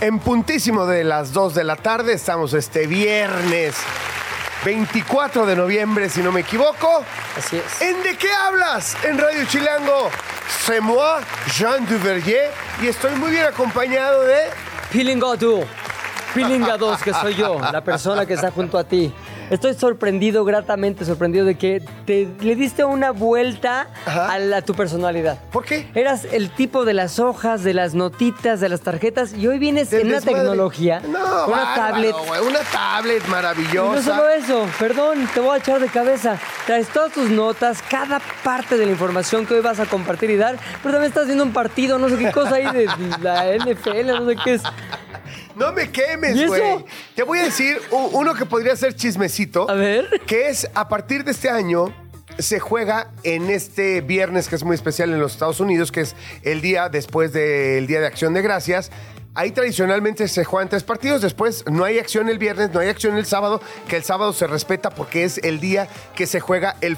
En puntísimo de las 2 de la tarde, estamos este viernes 24 de noviembre, si no me equivoco. Así es. ¿En de qué hablas? En Radio Chilango. C'est moi, Jean Duverger, y estoy muy bien acompañado de... Pilinga 2. Pilinga 2, que soy yo, la persona que está junto a ti. Estoy sorprendido, gratamente sorprendido de que te le diste una vuelta Ajá. a, la- tu personalidad. ¿Por qué? Eras el tipo de las hojas, de las notitas, de las tarjetas, y hoy vienes Del en una tecnología, No, una bárbaro, tablet. una tablet Y no maravillosa. solo eso, perdón, te voy a echar de cabeza. Traes todas tus notas, cada parte de la información que hoy vas a compartir y dar, pero también estás viendo un partido, no sé qué cosa ahí de la NFL, no sé qué es. No me quemes, güey. Te voy a decir uno que podría ser chismecito. A ver. Que es a partir de este año se juega en este viernes que es muy especial en los Estados Unidos, que es el día después del Día de Acción de Gracias. Ahí tradicionalmente se juegan tres partidos, después no hay acción el viernes, no hay acción el sábado, que el sábado se respeta porque es el día que se juega el,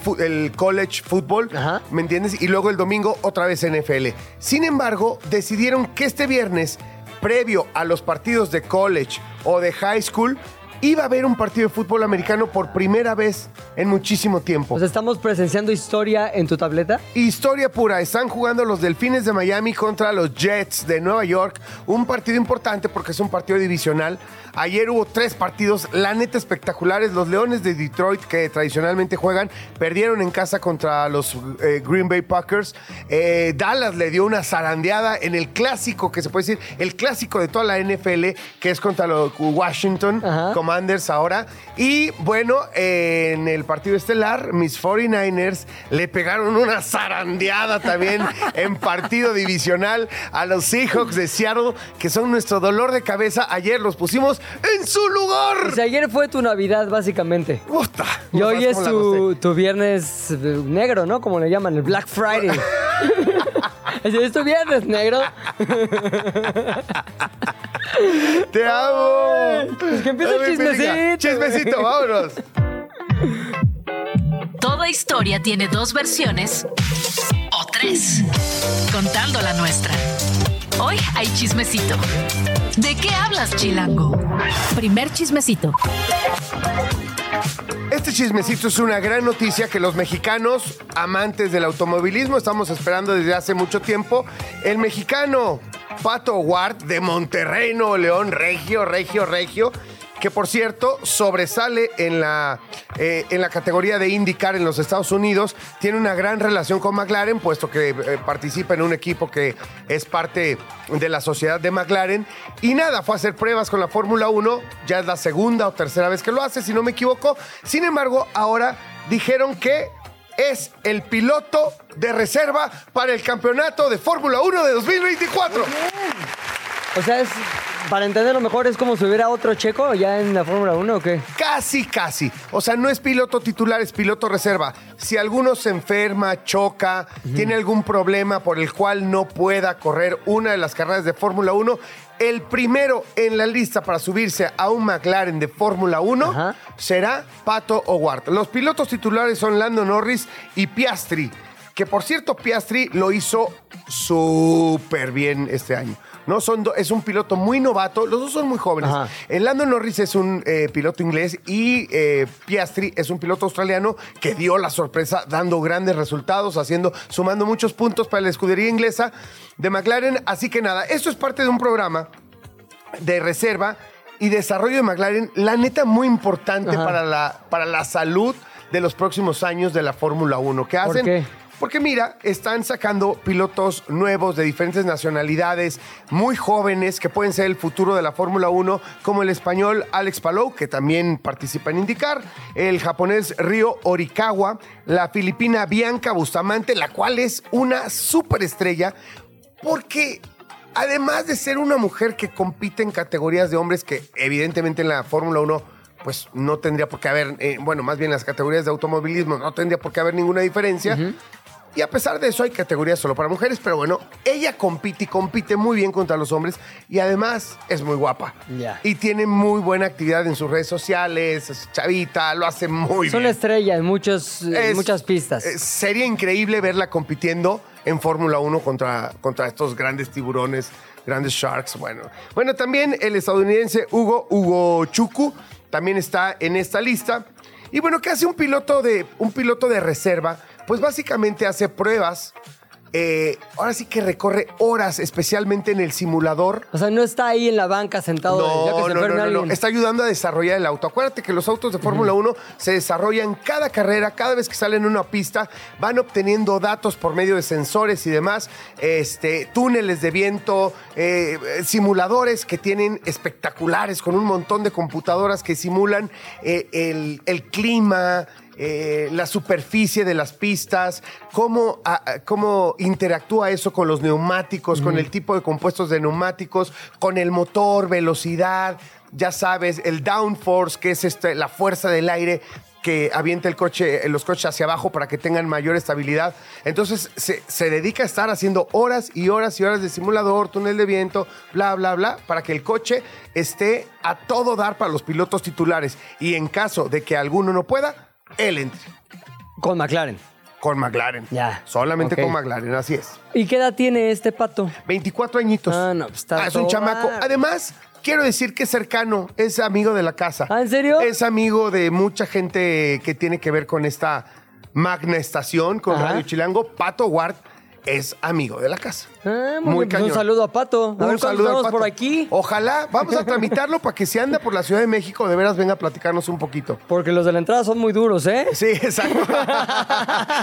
college football, Ajá. ¿me entiendes? Y luego el domingo otra vez NFL. Sin embargo, decidieron que este viernes, previo a los partidos de college o de high school, iba a haber un partido de fútbol americano por primera vez en muchísimo tiempo. Sea, estamos presenciando historia en tu tableta. Historia pura, están jugando los Delfines de Miami contra los Jets de Nueva York. Un partido importante porque es un partido divisional. Ayer hubo tres partidos, la neta espectaculares. Los Leones de Detroit, que tradicionalmente juegan, perdieron en casa contra los eh, Green Bay Packers. Eh, Dallas le dio una zarandeada en el clásico, que se puede decir, el clásico de toda la NFL, que es contra los Washington Ajá. Commanders ahora. Y bueno, eh, en el partido estelar, mis 49ers le pegaron una zarandeada también en partido divisional a los Seahawks de Seattle, que son nuestro dolor de cabeza. Ayer los pusimos en su lugar. O sea, ayer fue tu Navidad, básicamente. Y hoy es tu, tu viernes eh, negro, ¿no? Como le llaman, el Black Friday. es es tu viernes negro. ¡Te amo! Pues que empiece el chismecito. Chismecito, vámonos. Toda historia tiene dos versiones o tres, contando la nuestra. Hoy hay chismecito. ¿De qué hablas, Chilango? Primer chismecito. Este chismecito es una gran noticia que los mexicanos, amantes del automovilismo, estamos esperando desde hace mucho tiempo. El mexicano Pato Ward de Monterrey, Nuevo León, regio, regio, regio, que por cierto sobresale en la, eh, en la categoría de IndyCar en los Estados Unidos, tiene una gran relación con McLaren, puesto que eh, participa en un equipo que es parte de la sociedad de McLaren. Y nada, fue a hacer pruebas con la Fórmula 1, ya es la segunda o tercera vez que lo hace, si no me equivoco. Sin embargo, ahora dijeron que es el piloto de reserva para el campeonato de Fórmula 1 de 2024. O sea, es, para entenderlo mejor, ¿es como si hubiera otro checo ya en la Fórmula 1 o qué? Casi, casi. O sea, no es piloto titular, es piloto reserva. Si alguno se enferma, choca, tiene algún problema por el cual no pueda correr una de las carreras de Fórmula 1, el primero en la lista para subirse a un McLaren de Fórmula 1 Ajá. será Pato O'Ward. Los pilotos titulares son Lando Norris y Piastri, que por cierto Piastri lo hizo súper bien este año. No son do- es un piloto muy novato, los dos son muy jóvenes. Ajá. El Lando Norris es un eh, piloto inglés y eh, Piastri es un piloto australiano que dio la sorpresa dando grandes resultados, haciendo, sumando muchos puntos para la escudería inglesa de McLaren. Así que nada, esto es parte de un programa de reserva y desarrollo de McLaren, la neta muy importante Ajá. para la, para la salud de los próximos años de la Fórmula 1. ¿Qué ¿Por hacen? qué? Porque mira, están sacando pilotos nuevos de diferentes nacionalidades, muy jóvenes, que pueden ser el futuro de la Fórmula 1, como el español Alex Palou, que también participa en IndyCar, el japonés Ryo Orikawa, la filipina Bianca Bustamante, la cual es una superestrella, porque además de ser una mujer que compite en categorías de hombres que evidentemente en la Fórmula 1 pues no tendría por qué haber, eh, bueno, más bien las categorías de automovilismo no tendría por qué haber ninguna diferencia. Y a pesar de eso hay categorías solo para mujeres, pero bueno, ella compite y compite muy bien contra los hombres y además es muy guapa. Ya. Y tiene muy buena actividad en sus redes sociales, es chavita, lo hace muy Son bien. estrellas en muchos, en Es- muchas pistas. eh, sería increíble verla compitiendo en Fórmula 1 contra, contra estos grandes tiburones, grandes sharks. Bueno, bueno, también el estadounidense Hugo Hugo Chuku también está en esta lista. Y bueno, ¿qué hace un piloto de, un piloto de reserva? Pues básicamente hace pruebas. eh, ahora sí que recorre horas, especialmente en el simulador o sea, no está ahí en la banca sentado. ya que no, se no, no, no, no. Está ayudando a desarrollar el auto. Acuérdate que los autos de Fórmula 1 se desarrollan cada carrera, cada vez que salen en una pista, van obteniendo datos por medio de sensores y demás, este, túneles de viento, eh, eh, simuladores que tienen espectaculares con un montón de computadoras que simulan eh, el, el clima. Eh, la superficie de las pistas, cómo, a- cómo interactúa eso con los neumáticos, con el tipo de compuestos de neumáticos, con el motor, velocidad, ya sabes, el downforce, que es este, la fuerza del aire que avienta el coche, los coches hacia abajo para que tengan mayor estabilidad. Entonces se, se dedica a estar haciendo horas y horas y horas de simulador, túnel de viento, bla, bla, bla, para que el coche esté a todo dar para los pilotos titulares. Y en caso de que alguno no pueda, él entre. Con McLaren. Con McLaren. Ya. Solamente Ok. con McLaren, así es. ¿Y qué edad tiene este pato? 24 añitos. Ah, no, pues está es un todo chamaco. Además, quiero decir que es cercano, es amigo de la casa. ¿Ah, en serio? Es amigo de mucha gente que tiene que ver con esta magna estación, con Ajá. Radio Chilango. Pato Ward es amigo de la casa. Ah, muy bien, pues un saludo a Pato. A Un ver saludo al estamos Pato. por aquí. Ojalá, vamos a tramitarlo para que si anda por la Ciudad de México, de veras venga a platicarnos un poquito. Porque los de la entrada son muy duros, ¿eh? Sí, exacto.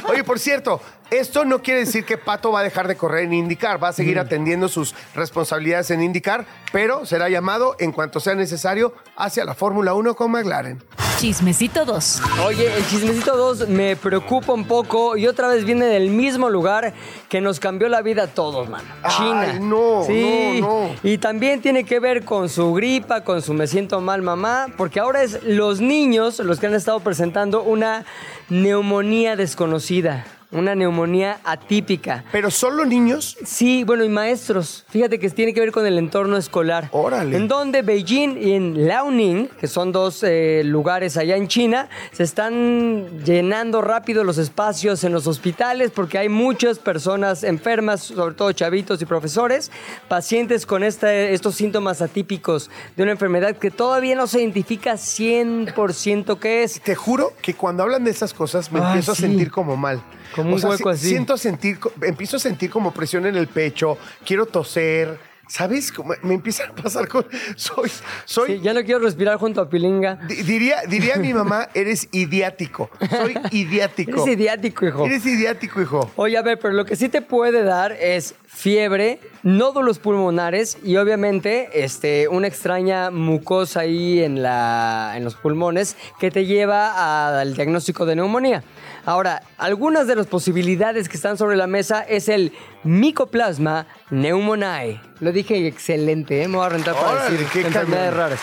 Oye, por cierto, esto no quiere decir que Pato va a dejar de correr en IndyCar, va a seguir atendiendo sus responsabilidades en IndyCar, pero será llamado en cuanto sea necesario hacia la Fórmula 1 con McLaren. Chismecito 2. Oye, el chismecito 2 me preocupa un poco y otra vez viene del mismo lugar que nos cambió la vida a todos, Ay, China. no, sí. no, no. Y también tiene que ver con su gripa, con su me siento mal mamá, porque ahora es los niños los que han estado presentando una neumonía desconocida, una neumonía atípica. Pero solo niños. Sí, bueno, y maestros. Fíjate que tiene que ver con el entorno escolar. Órale. En donde Beijing y en Liaoning, que son dos eh, lugares allá en China, se están llenando rápido los espacios en los hospitales porque hay muchas personas enfermas, sobre todo chavitos y profesores, pacientes con este- estos síntomas atípicos de una enfermedad que todavía no se identifica 100% qué es. Te juro que cuando hablan de esas cosas me Ay, empiezo sí. a sentir como mal. Como un hueco así. Siento sentir, empiezo a sentir como presión en el pecho, quiero toser. ¿Sabes? Me empiezan a pasar con. Soy. soy Sí, ya no quiero respirar junto a Pilinga. Di- Diría, diría mi mamá, eres idiático. Soy idiático. Eres idiático, hijo. Eres idiático, hijo. Oye, a ver, pero lo que sí te puede dar es fiebre, nódulos pulmonares y obviamente este, una extraña mucosa ahí en, la, en los pulmones que te lleva al diagnóstico de neumonía. Ahora, algunas de las posibilidades que están sobre la mesa es el Mycoplasma pneumoniae. Lo dije excelente, ¿eh? me voy a rentar para Órale, decir qué enfermedades cañón. raras.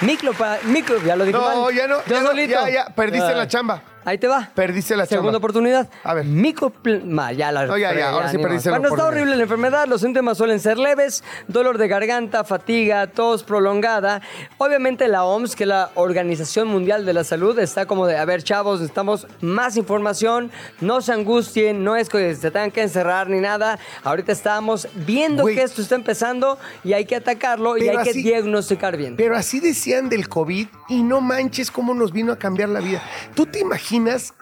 Micropa, micro, ya lo dije No, mal. ya no, Yo ya no, solito. ya, ya, perdiste la chamba. Ahí te va. Perdiste la Segunda chamba. oportunidad. A ver. Micoplasma. Ya la No, ya, ya, ahora sí perdiste la Cuando está horrible la enfermedad, los síntomas suelen ser leves, dolor de garganta, fatiga, tos prolongada. Obviamente la OMS, que es la Organización Mundial de la Salud, está como de, a ver, chavos, necesitamos más información, no se angustien, no es que se tengan que encerrar ni nada. Ahorita estamos viendo que esto está empezando y hay que atacarlo y hay que diagnosticar bien. Pero así decían del COVID y no manches cómo nos vino a cambiar la vida. ¿Tú te imaginas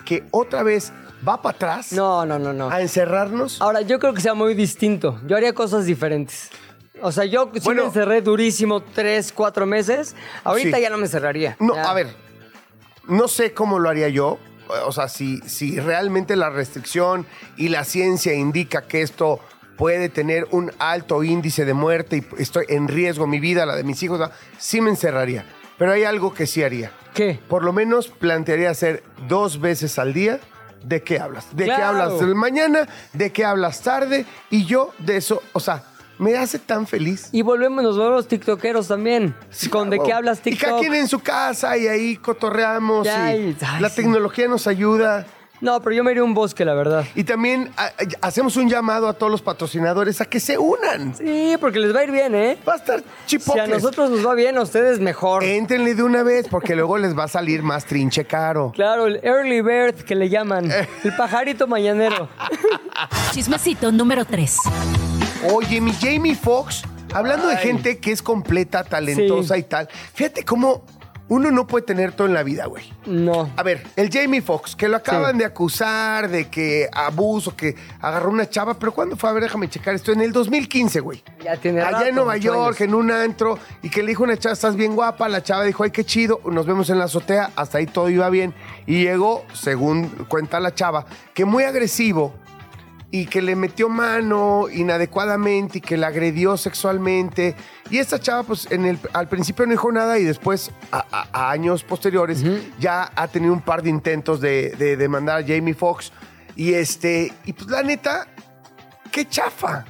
que otra vez va para atrás No, no, no, no. a encerrarnos? Ahora, yo creo que sea muy distinto. Yo haría cosas diferentes. O sea, yo sí Bueno. me encerré durísimo tres, cuatro meses. Ahorita Sí. ya no me encerraría. No, Ya. a ver, no sé cómo lo haría yo. O sea, si, si realmente la restricción y la ciencia indica que esto puede tener un alto índice de muerte y estoy en riesgo mi vida, la de mis hijos, sí me encerraría. Pero hay algo que sí haría. ¿Qué? Por lo menos plantearía hacer dos veces al día. ¿De qué hablas? ¿De qué Claro. hablas de mañana? ¿De qué hablas tarde? Y yo de eso, o sea, me hace tan feliz. Y volvemos, nos volvemos tiktokeros también. Con de qué hablas Y cada TikTok. quien en su casa y ahí cotorreamos. Ya, y y- ay, la sí. tecnología nos ayuda. No, pero yo me iría a un bosque, la verdad. Y también a- a- hacemos un llamado a todos los patrocinadores a que se unan. Sí, porque les va a ir bien, ¿eh? Va a estar Si a nosotros nos va bien, a ustedes mejor. Éntrenle de una vez porque luego les va a salir más trinche caro. Claro, el early bird que le llaman. Eh. El pajarito mañanero. Chismecito número 3. Oye, mi Jamie Foxx, hablando de gente que es completa, talentosa Sí. y tal, fíjate cómo uno no puede tener todo en la vida, güey. No. A ver, el Jamie Foxx, que lo acaban Sí. de acusar de que abuso, que agarró una chava, pero ¿cuándo fue? A ver, déjame checar esto. En el 2015, güey. Ya tiene Allá rato, en Nueva York, años. en un antro, y que le dijo una chava, estás bien guapa. La chava dijo, ay, qué chido, nos vemos en la azotea. Hasta ahí todo iba bien. Y llegó, según cuenta la chava, que muy agresivo y que le metió mano inadecuadamente y que la agredió sexualmente. Y esta chava, pues en el, al principio no dijo nada y después, a, a- a años posteriores, ya ha tenido un par de intentos de, de demandar a Jamie Foxx. Y este, y pues la neta, qué chafa.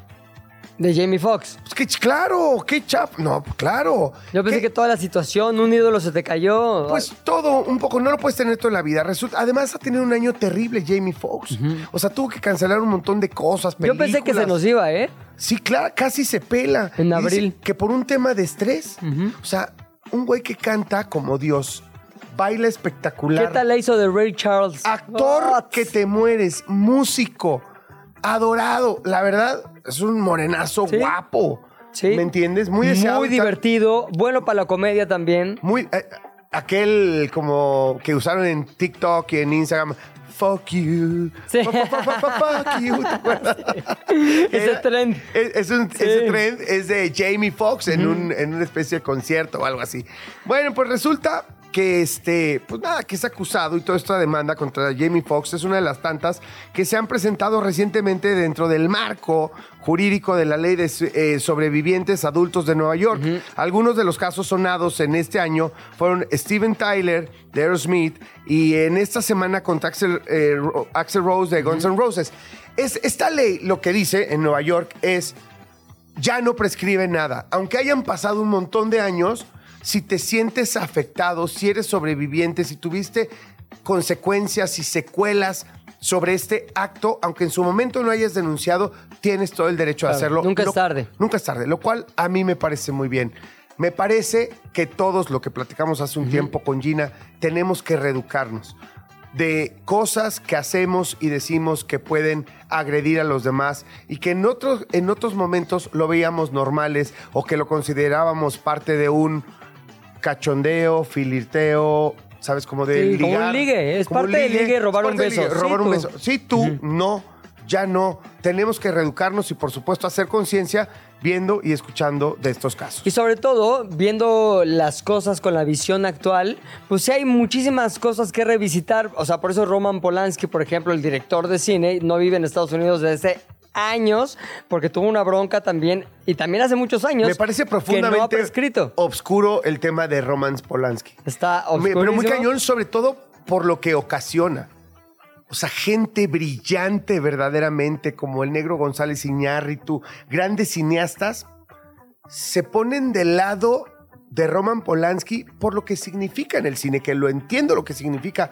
De Jamie Foxx. Pues que claro, qué chafa. No, claro. Yo pensé ¿Qué? que toda la situación, un ídolo se te cayó. Pues todo, un poco, no lo puedes tener todo en la vida. Resulta, además ha tenido un año terrible Jamie Foxx. O sea, tuvo que cancelar un montón de cosas, Yo películas. pensé que se nos iba, ¿eh? Sí, claro, casi se pela. En abril. Que por un tema de estrés. O sea, un güey que canta como Dios, baila espectacular. ¿Qué tal la hizo de Ray Charles? Actor What? que te mueres, músico, adorado. La verdad, es un morenazo Sí. guapo. Sí. ¿Me entiendes? Muy deseado. Muy divertido. Bueno para la comedia también. Muy. eh, aquel como que usaron en TikTok y en Instagram. Fuck you. Sí. Fu- fu- fu- fu- Fuck you. ¿te acuerdas? Ese Era- tren. Es, es un- Sí. Ese tren es de Jamie Foxx en, un- en una especie de concierto o algo así. Bueno, pues resulta que este, pues nada, que es acusado y toda esta demanda contra Jamie Foxx es una de las tantas que se han presentado recientemente dentro del marco jurídico de la ley de eh, sobrevivientes adultos de Nueva York. Algunos de los casos sonados en este año fueron Steven Tyler de Aerosmith y en esta semana contra Axel, eh, Axl Rose de Guns N' Roses. Es, esta ley lo que dice en Nueva York es ya no prescribe nada. Aunque hayan pasado un montón de años, si te sientes afectado, si eres sobreviviente, si tuviste consecuencias y secuelas sobre este acto, aunque en su momento no hayas denunciado, tienes todo el derecho a Claro, hacerlo. nunca es tarde. Nunca es tarde, lo cual a mí me parece muy bien. Me parece que todos lo que platicamos hace un tiempo con Gina, tenemos que reeducarnos de cosas que hacemos y decimos que pueden agredir a los demás y que en otros, en otros momentos lo veíamos normales o que lo considerábamos parte de un cachondeo, filirteo, ¿sabes? Como de Sí, como un ligue, es Como parte del ligue robar un beso. ligue, Sí, robar un tú. beso. Sí, tú, no, ya no. Tenemos que reeducarnos y, por supuesto, hacer conciencia viendo y escuchando de estos casos. Y sobre todo, viendo las cosas con la visión actual, pues sí hay muchísimas cosas que revisitar. O sea, por eso Roman Polanski, por ejemplo, el director de cine, no vive en Estados Unidos desde años, porque tuvo una bronca también, y también hace muchos años. Me parece Que no ha profundamente prescrito. obscuro el tema de Roman Polanski. Está Me- Pero muy oscurísimo. cañón, sobre todo por lo que ocasiona. O sea, gente brillante verdaderamente, como el negro González Iñárritu, grandes cineastas, se ponen del lado de Roman Polanski por lo que significa en el cine, que lo entiendo lo que significa.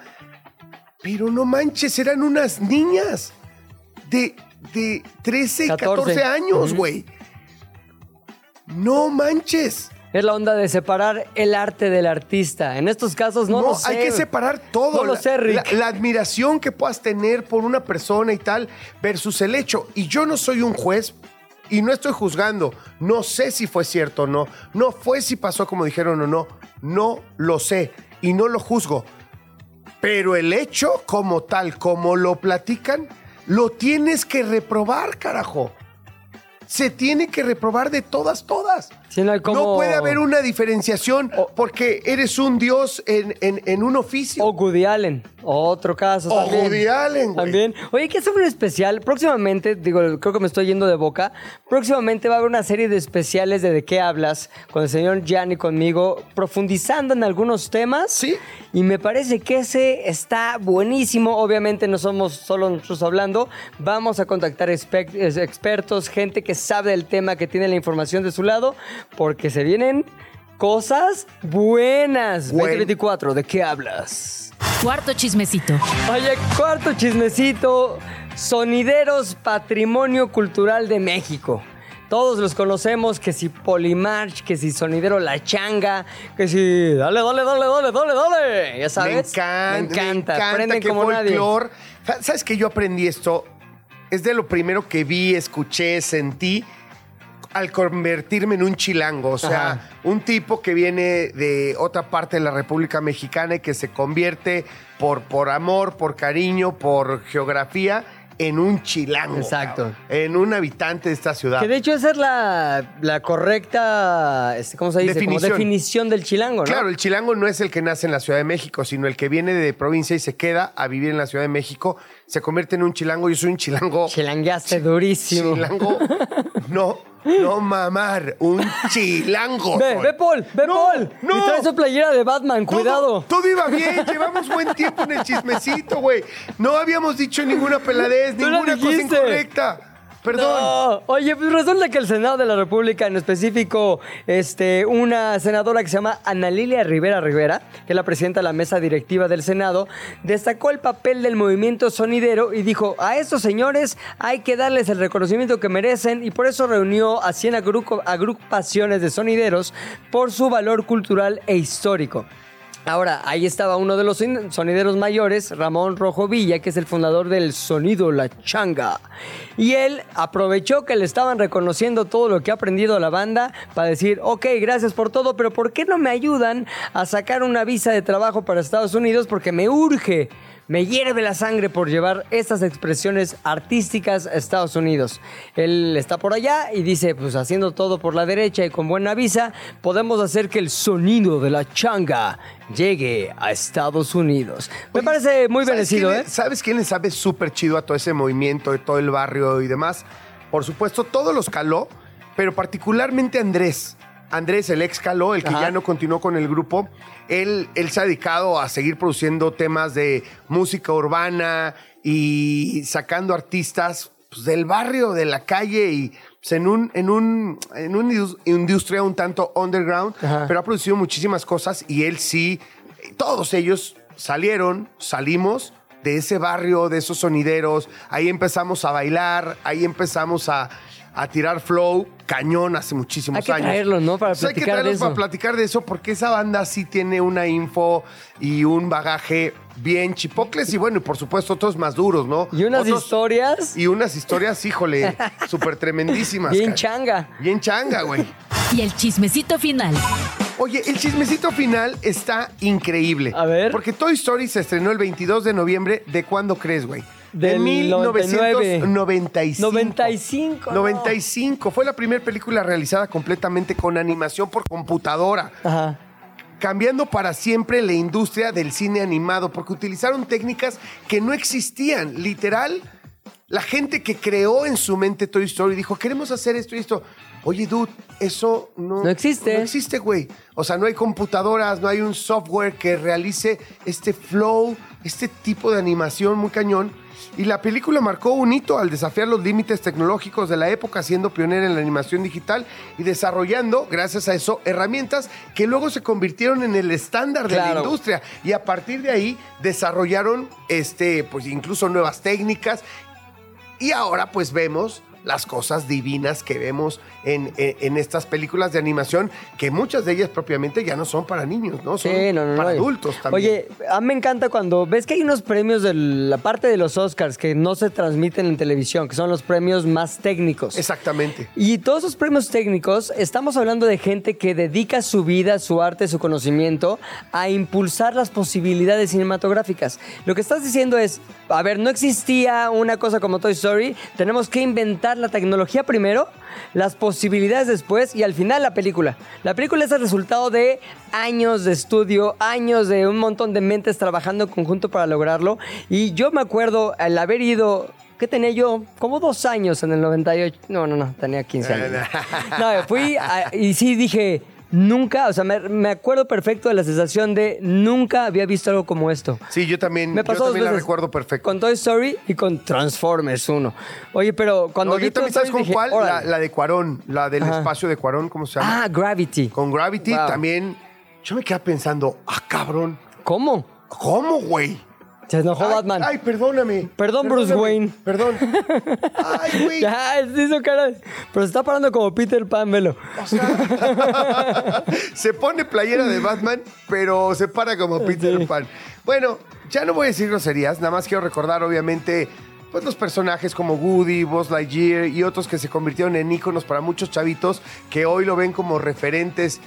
Pero no manches, eran unas niñas de, de 13, 14, 14 años, güey. No manches. Es la onda de separar el arte del artista. En estos casos no, No, lo sé. hay que separar todo. No lo sé, Rick. La, la admiración que puedas tener por una persona y tal versus el hecho. Y yo no soy un juez y no estoy juzgando. No sé si fue cierto o no. No fue si pasó como dijeron o no. No lo sé y no lo juzgo. Pero el hecho como tal, como lo platican, lo tienes que reprobar, carajo. Se tiene que reprobar de todas, todas. Sí, no como- puede haber una diferenciación porque eres un dios en, en- en un oficio. O Woody Allen, otro caso O también. Woody Allen, güey. También. Oye, ¿qué es un especial? Próximamente, digo, creo que me estoy yendo de boca. Próximamente va a haber una serie de especiales de De qué hablas con el señor y conmigo, profundizando en algunos temas. Sí. Y me parece que ese está buenísimo. Obviamente no somos solo nosotros hablando. Vamos a contactar expertos, gente que sabe del tema, que tiene la información de su lado, porque se vienen cosas buenas. Buen- 2024, ¿de qué hablas? Cuarto chismecito. Oye, cuarto chismecito. Sonideros Patrimonio Cultural de México. Todos los conocemos, que si Polimarch, que si Sonidero La Changa, que si... Dale, dale, dale, dale, dale, dale. Ya sabes. Me encanta, Me encanta. me encanta Prenden que como nadie. ¿Sabes que yo aprendí esto? Es de lo primero que vi, escuché, sentí al convertirme en un chilango. O sea, Ajá. un tipo que viene de otra parte de la República Mexicana y que se convierte por, por amor, por cariño, por geografía, en un chilango. Exacto. cabrón. En un habitante de esta ciudad. Que de hecho esa es la, la correcta, este, ¿cómo se dice? Como Definición. definición del chilango, ¿no? Claro, el chilango no es el que nace en la Ciudad de México, sino el que viene de provincia y se queda a vivir en la Ciudad de México, se convierte en un chilango. Yo soy un chilango. Chilangueaste durísimo. Chilango. No, no mamar. Un chilango. Ve, soy. ve Paul, ve No, Paul. no. Y trae su playera de Batman, Todo- cuidado. Todo, iba bien, llevamos buen tiempo en el chismecito, güey. No habíamos dicho ninguna peladez, ninguna cosa incorrecta. Perdón. Oye, pues resulta que el Senado de la República, en específico, este, una senadora que se llama Ana Lilia Rivera Rivera, que es la presidenta de la mesa directiva del Senado, destacó el papel del movimiento sonidero y dijo, a estos señores hay que darles el reconocimiento que merecen y por eso reunió a 100 agru- agrupaciones de sonideros por su valor cultural e histórico. Ahora, ahí estaba uno de los son- sonideros mayores, Ramón Rojo Villa, que es el fundador del Sonido La Changa. Y él aprovechó que le estaban reconociendo todo lo que ha aprendido la banda para decir, ok, gracias por todo, pero ¿por qué no me ayudan a sacar una visa de trabajo para Estados Unidos? Porque me urge. Me hierve la sangre por llevar estas expresiones artísticas a Estados Unidos. Él está por allá y dice, pues haciendo todo por la derecha y con buena visa, podemos hacer que el sonido de la changa llegue a Estados Unidos. Me Oye, parece muy ¿sabes bendecido, quién ¿eh? ¿Sabes quién le sabe súper chido a todo ese movimiento, de todo el barrio y demás? Por supuesto, todos los caló, pero particularmente Andrés. Andrés, el ex caló, el que Ajá. ya no continuó con el grupo, él, él se ha dedicado a seguir produciendo temas de música urbana y sacando artistas pues, del barrio, de la calle y pues, en un, en un, en una indus- industria un tanto underground, Ajá. pero ha producido muchísimas cosas y él sí, todos ellos salieron, salimos de ese barrio, de esos sonideros, ahí empezamos a bailar, ahí empezamos a, a tirar flow, cañón hace muchísimos Hay que años. traerlos, ¿no? Para hay que platicar de traerlos eso. para platicar de eso, porque esa banda sí tiene una info y un bagaje bien chipocles y bueno, y por supuesto otros más duros, ¿no? Y unas Otros- historias Y unas historias, híjole, súper tremendísimas. bien cara. changa. Bien changa, güey. Y el chismecito final. Oye, el chismecito final está increíble. A ver. Porque Toy Story se estrenó el 22 de noviembre. ¿De cuándo crees, güey? De Del 1995. 95, no. 95. Fue la primera película realizada completamente con animación por computadora. Ajá. Cambiando para siempre la industria del cine animado, porque utilizaron técnicas que no existían. Literal, la gente que creó en su mente Toy Story dijo, queremos hacer esto y esto. Oye, dude, eso no, No existe. No existe, güey. O sea, no hay computadoras, no hay un software que realice este flow, este tipo de animación muy cañón. Y la película marcó un hito al desafiar los límites tecnológicos de la época, siendo pionera en la animación digital y desarrollando, gracias a eso, herramientas que luego se convirtieron en el estándar de la industria. Y a partir de ahí desarrollaron este, pues incluso nuevas técnicas. Y ahora pues vemos las cosas divinas que vemos en, en- en estas películas de animación, que muchas de ellas propiamente ya no son para niños, ¿no? Son Sí, no, no, para no. adultos también. Oye, a mí me encanta cuando ves que hay unos premios de la parte de los Oscars que no se transmiten en televisión, que son los premios más técnicos. Exactamente. Y todos esos premios técnicos, estamos hablando de gente que dedica su vida, su arte, su conocimiento a impulsar las posibilidades cinematográficas. Lo que estás diciendo es, a ver, no existía una cosa como Toy Story, tenemos que inventar la tecnología primero, las posibilidades después y al final la película. La película es el resultado de años de estudio, años de un montón de mentes trabajando en conjunto para lograrlo. Y yo me acuerdo al haber ido ¿Qué tenía yo? Como dos años en el 98. No, no, no, tenía 15 años. No, fui a- y sí dije, nunca, o sea, me, me acuerdo perfecto de la sensación de nunca había visto algo como esto. Sí, yo también, Me pasó yo dos también la recuerdo perfecto. Con Toy Story y con Transformers 1. Oye, pero cuando No, vi yo también, ¿sabes con cuál? La, de Cuarón, la del Ajá. espacio de Cuarón, ¿cómo se llama? Ah, Gravity. Con Gravity Wow. también. Yo me quedé pensando, ah, cabrón, ¿Cómo? ¿cómo, güey? Se enojó Ay, Batman. Ay, perdóname. Perdón, Bruce Wayne. Perdón. Ay, güey. Ya, se hizo cara. Pero se está parando como Peter Pan, velo. O sea, se pone playera de Batman, pero se para como Peter Sí. Pan. Bueno, ya no voy a decir groserías, nada más quiero recordar, obviamente, pues los personajes como Woody, Buzz Lightyear y otros que se convirtieron en íconos para muchos chavitos que hoy lo ven como referentes.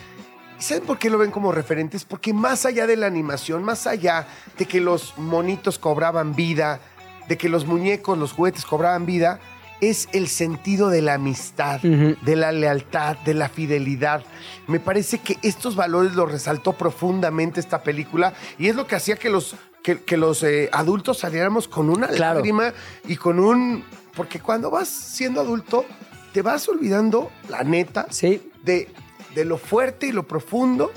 ¿Y saben por qué lo ven como referentes? Porque más allá de la animación, más allá de que los monitos cobraban vida, de que los muñecos, los juguetes cobraban vida, es el sentido de la amistad, de la lealtad, de la fidelidad. Me parece que estos valores los resaltó profundamente esta película y es lo que hacía que los, que, que los eh, adultos saliéramos con una Claro. lágrima y con un... Porque cuando vas siendo adulto, te vas olvidando, la neta, Sí. de, de lo fuerte y lo profundo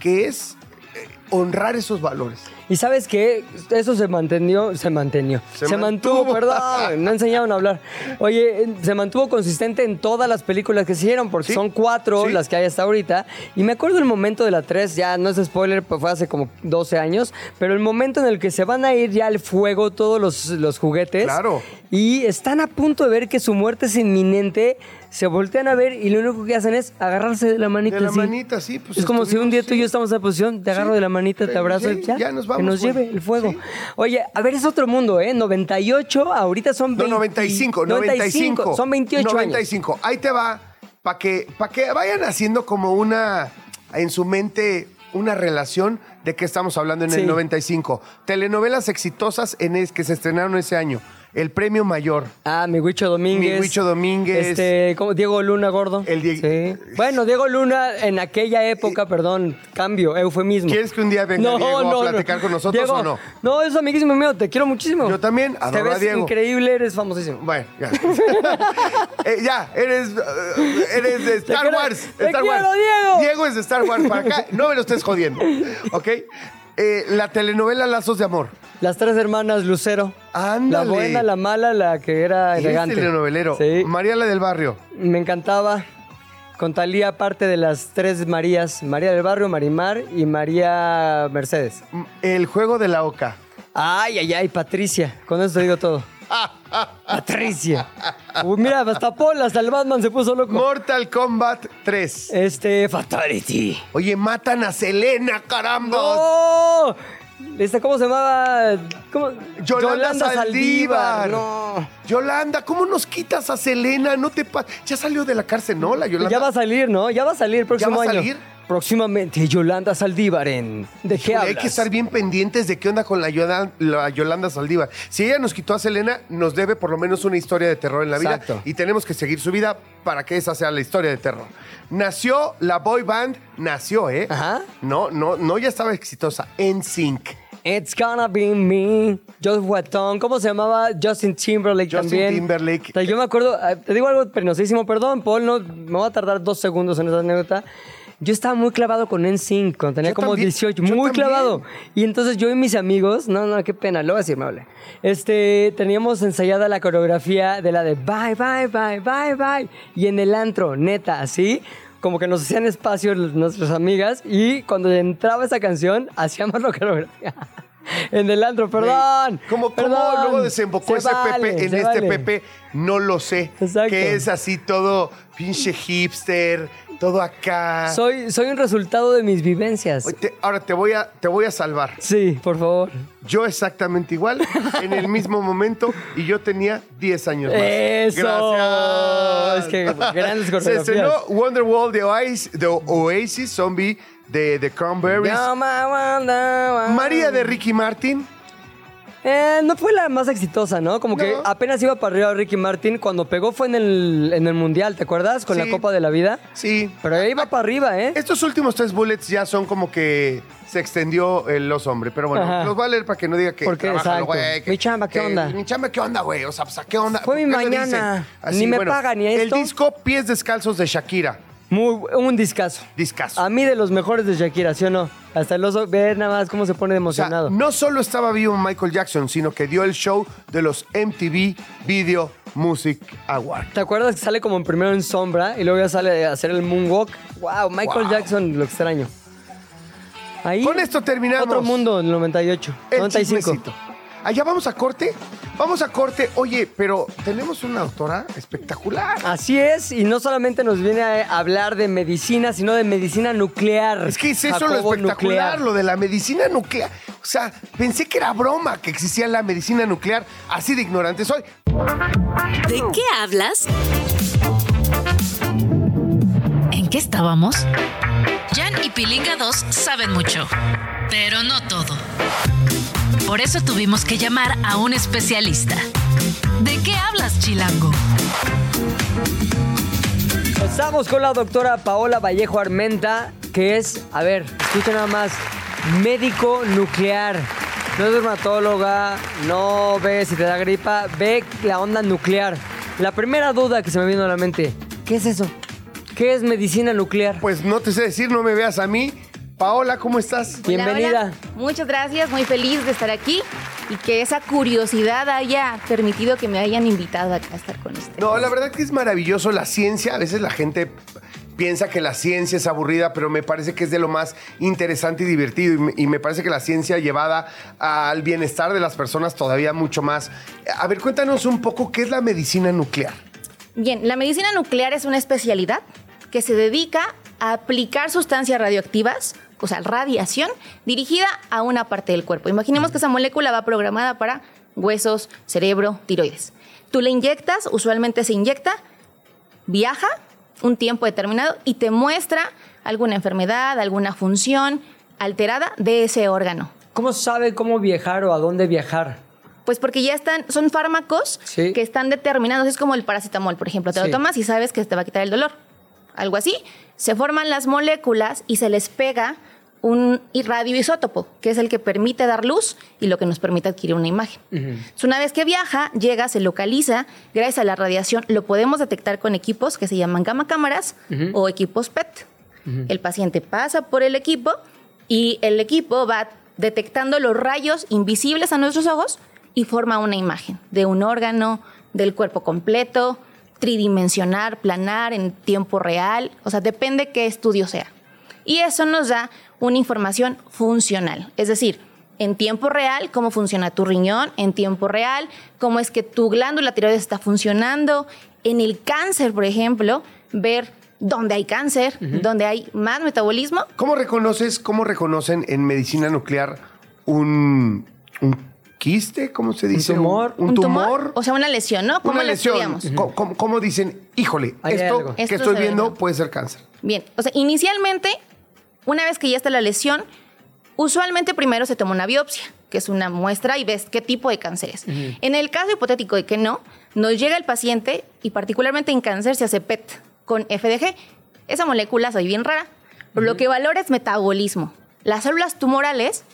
que es eh, honrar esos valores. Y sabes qué? Eso se mantenió, se mantenió. Se Se, mantuvo, mantuvo. perdón, no enseñaron a hablar. Oye, se mantuvo consistente en todas las películas que se hicieron, porque Sí, son cuatro sí. las que hay hasta ahorita. Y me acuerdo el momento de la 3, ya no es spoiler, pues fue hace como 12 años, pero el momento en el que se van a ir ya al fuego todos los, los juguetes. Claro. Y están a punto de ver que su muerte es inminente. Se voltean a ver y lo único que hacen es agarrarse de la manita. De la así. manita, sí. Pues es como si un día tú y yo estamos en la posición, te agarro Sí. de la manita, te Sí, abrazo y ya, ya nos que vamos, nos güey. lleve el fuego. Sí. Oye, a ver, es otro mundo, ¿eh? 98, ahorita son No, 20 95, 95. Son 28 años. 95. Ahí te va, para que, pa' que vayan haciendo como una, en su mente, una relación de qué estamos hablando en el 95. Telenovelas exitosas en es, que se estrenaron ese año. El premio mayor. Ah, mi Huicho Domínguez. Mi Huicho Domínguez. Este, ¿cómo? Diego Luna Gordo. El Die- Sí. Bueno, Diego Luna en aquella época, perdón, cambio, eufemismo. ¿Quieres que un día venga Diego a platicar con nosotros Diego, o no? No, es amiguísimo mío, te quiero muchísimo. Yo también, Te adoro a ves Diego. increíble, eres famosísimo. Bueno, ya. Eh, ya, eres, eh, eres de Star Wars. te Star quiero, Wars. Diego. Diego es de Star Wars para acá. No me lo estés jodiendo. ¿Ok? Eh, la telenovela Lazos de Amor. Las tres hermanas Lucero. Ándale. La buena, la mala, la que era Eres elegante. telenovelero. Sí. Mariala del Barrio. Me encantaba. Con Talía, parte de las tres Marías: María del Barrio, Marimar y María Mercedes. M- El juego de la Oca. Ay, ay, ay, Patricia. Con eso te digo todo. Patricia. Uy, mira, hasta Paul, hasta el Batman se puso loco. Mortal Kombat 3. Este, Fatality. Oye, matan a Selena, caramba. ¡Oh! Este, ¿Cómo se llamaba? ¿Cómo? Yolanda Saldívar. No. Yolanda, ¿cómo nos quitas a Selena? No te pa- Ya salió de la cárcel, ¿no? La Yolanda. Ya va a salir, ¿no? Ya va a salir el próximo va a año. Próximamente, Yolanda Saldívar en ¿De qué hablas? Hay que estar bien pendientes de qué onda con la Yolanda, la Yolanda Saldívar. Si ella nos quitó a Selena, nos debe por lo menos una historia de terror en la vida. Exacto. Y tenemos que seguir su vida para que esa sea la historia de terror. Nació la boy band, nació, ¿eh? Ajá. No, no, no ya estaba exitosa. En Sync. It's gonna be me. Joe Watton. ¿Cómo se llamaba? Justin Timberlake Justin también. Timberlake. O sea, yo me acuerdo, eh, te digo algo penosísimo, perdón, Paul, no, me voy a tardar dos segundos en esa anécdota. Yo estaba muy clavado con NSYNC cuando tenía Yo como también, 18, yo muy clavado. Y entonces yo y mis amigos, no, no, qué pena, lo voy a decir, me hablé. Este, teníamos ensayada la coreografía de la de bye, bye, bye, bye, bye. Y en el antro, neta, así, como que nos hacían espacio nuestras amigas y cuando entraba esa canción, hacíamos la coreografía. En el antro, perdón. ¿Cómo, cómo luego desembocó Se ese vale, Pepe en este vale. Pepe? No lo sé. Exacto. Que es así todo pinche hipster, todo acá. Soy, soy un resultado de mis vivencias. Oye, te- ahora te voy, a, te voy a salvar. Sí, por favor. Yo exactamente igual, en el mismo momento, y yo tenía 10 años más. ¡Eso! Gracias. Es que grandes Se coreografías. estrenó Wonderwall de Oasis, de Oasis Zombie de The Cranberries. María de Ricky Martin. Eh, no fue la más exitosa, ¿no? Como que No. apenas iba para arriba Ricky Martin. Cuando pegó fue en el, en el Mundial, ¿te acuerdas? Con Sí. la Copa de la Vida. Sí. Pero ahí iba para arriba, ¿eh? Estos últimos tres bullets ya son como que se extendió el los hombres, pero bueno, Ajá. los voy a leer para que no diga que Porque, exacto. güey, que- Mi chamba, ¿qué que- onda? Mi chamba, ¿qué onda, güey? O sea, pues, ¿qué onda? Fue mi ¿Por qué lo mañana. dicen? Ni me pagan, ni esto. El disco Pies Descalzos de Shakira. Muy, un discazo. Discazo. A mí de los mejores de Shakira, ¿sí o no? Hasta el oso, ver nada más cómo se pone O sea, emocionado. no solo estaba vivo Michael Jackson, sino que dio el show de los MTV Video Music Awards. ¿Te acuerdas que sale como primero en sombra y luego ya sale a hacer el moonwalk? Wow, Michael Wow. Jackson, lo extraño. Ahí. Con esto terminamos. Otro mundo, el 98. El 95. chismecito. Allá vamos a corte. Vamos a corte. Oye, pero tenemos una autora espectacular. Así es, y no solamente nos viene a hablar de medicina, sino de medicina nuclear. Es que es eso lo espectacular, nuclear. lo de la medicina nuclear. O sea, pensé que era broma que existía la medicina nuclear. Así de ignorante soy. ¿De qué hablas? ¿En qué estábamos? Jan y Pilinga 2 saben mucho, pero no todo. Por eso tuvimos que llamar a un especialista. ¿De qué hablas, Chilango? Estamos con la doctora Paola Vallejo Armenta, que es, a ver, escucha nada más, médico nuclear. No es dermatóloga, no ve si te da gripa, ve la onda nuclear. La primera duda que se me vino a la mente, ¿qué es eso? ¿Qué es medicina nuclear? Pues no te sé decir, no me veas a mí. Paola, ¿cómo estás? Hola, Bienvenida. hola. Muchas gracias, muy feliz de estar aquí y que esa curiosidad haya permitido que me hayan invitado acá a estar con ustedes. No, la verdad que es maravilloso la ciencia. A veces la gente piensa que la ciencia es aburrida, pero me parece que es de lo más interesante y divertido. Y me, y me parece que la ciencia llevada al bienestar de las personas todavía mucho más. A ver, cuéntanos un poco qué es la medicina nuclear. Bien, la medicina nuclear es una especialidad que se dedica a aplicar sustancias radioactivas, o sea, radiación, dirigida a una parte del cuerpo. Imaginemos que esa molécula va programada para huesos, cerebro, tiroides. Tú le inyectas, usualmente se inyecta, viaja un tiempo determinado y te muestra alguna enfermedad, alguna función alterada de ese órgano. ¿Cómo sabe cómo viajar o a dónde viajar? Pues porque ya están, son fármacos Sí. que están determinados. Es como el paracetamol, por ejemplo. Te Sí. lo tomas y sabes que te va a quitar el dolor. Algo así. Se forman las moléculas y se les pega un radioisótopo, que es el que permite dar luz y lo que nos permite adquirir una imagen. Entonces, una vez que viaja, llega, se localiza, gracias a la radiación lo podemos detectar con equipos que se llaman gamma cámaras o equipos PET. El paciente pasa por el equipo y el equipo va detectando los rayos invisibles a nuestros ojos y forma una imagen de un órgano, del cuerpo completo, tridimensional, planar, en tiempo real, o sea, depende qué estudio sea. Y eso nos da una información funcional, es decir, en tiempo real cómo funciona tu riñón, en tiempo real cómo es que tu glándula tiroides está funcionando, en el cáncer, por ejemplo, ver dónde hay cáncer, dónde hay más metabolismo ¿Cómo reconoces, cómo reconocen en medicina nuclear un, un quiste? ¿Cómo se dice? tumor? Un, tumor. O sea, una lesión, ¿no? ¿Cómo una lesión. estudiamos? ¿Cómo, cómo- cómo dicen, híjole, esto algo. que Esto estoy viendo ve. puede ser cáncer? Bien, o sea, inicialmente, una vez que ya está la lesión, usualmente primero se toma una biopsia, que es una muestra y ves qué tipo de cáncer es. En el caso hipotético de que no, nos llega el paciente y particularmente en cáncer se hace PET con FDG. Esa molécula soy bien rara, pero lo que valora es metabolismo. Las células tumorales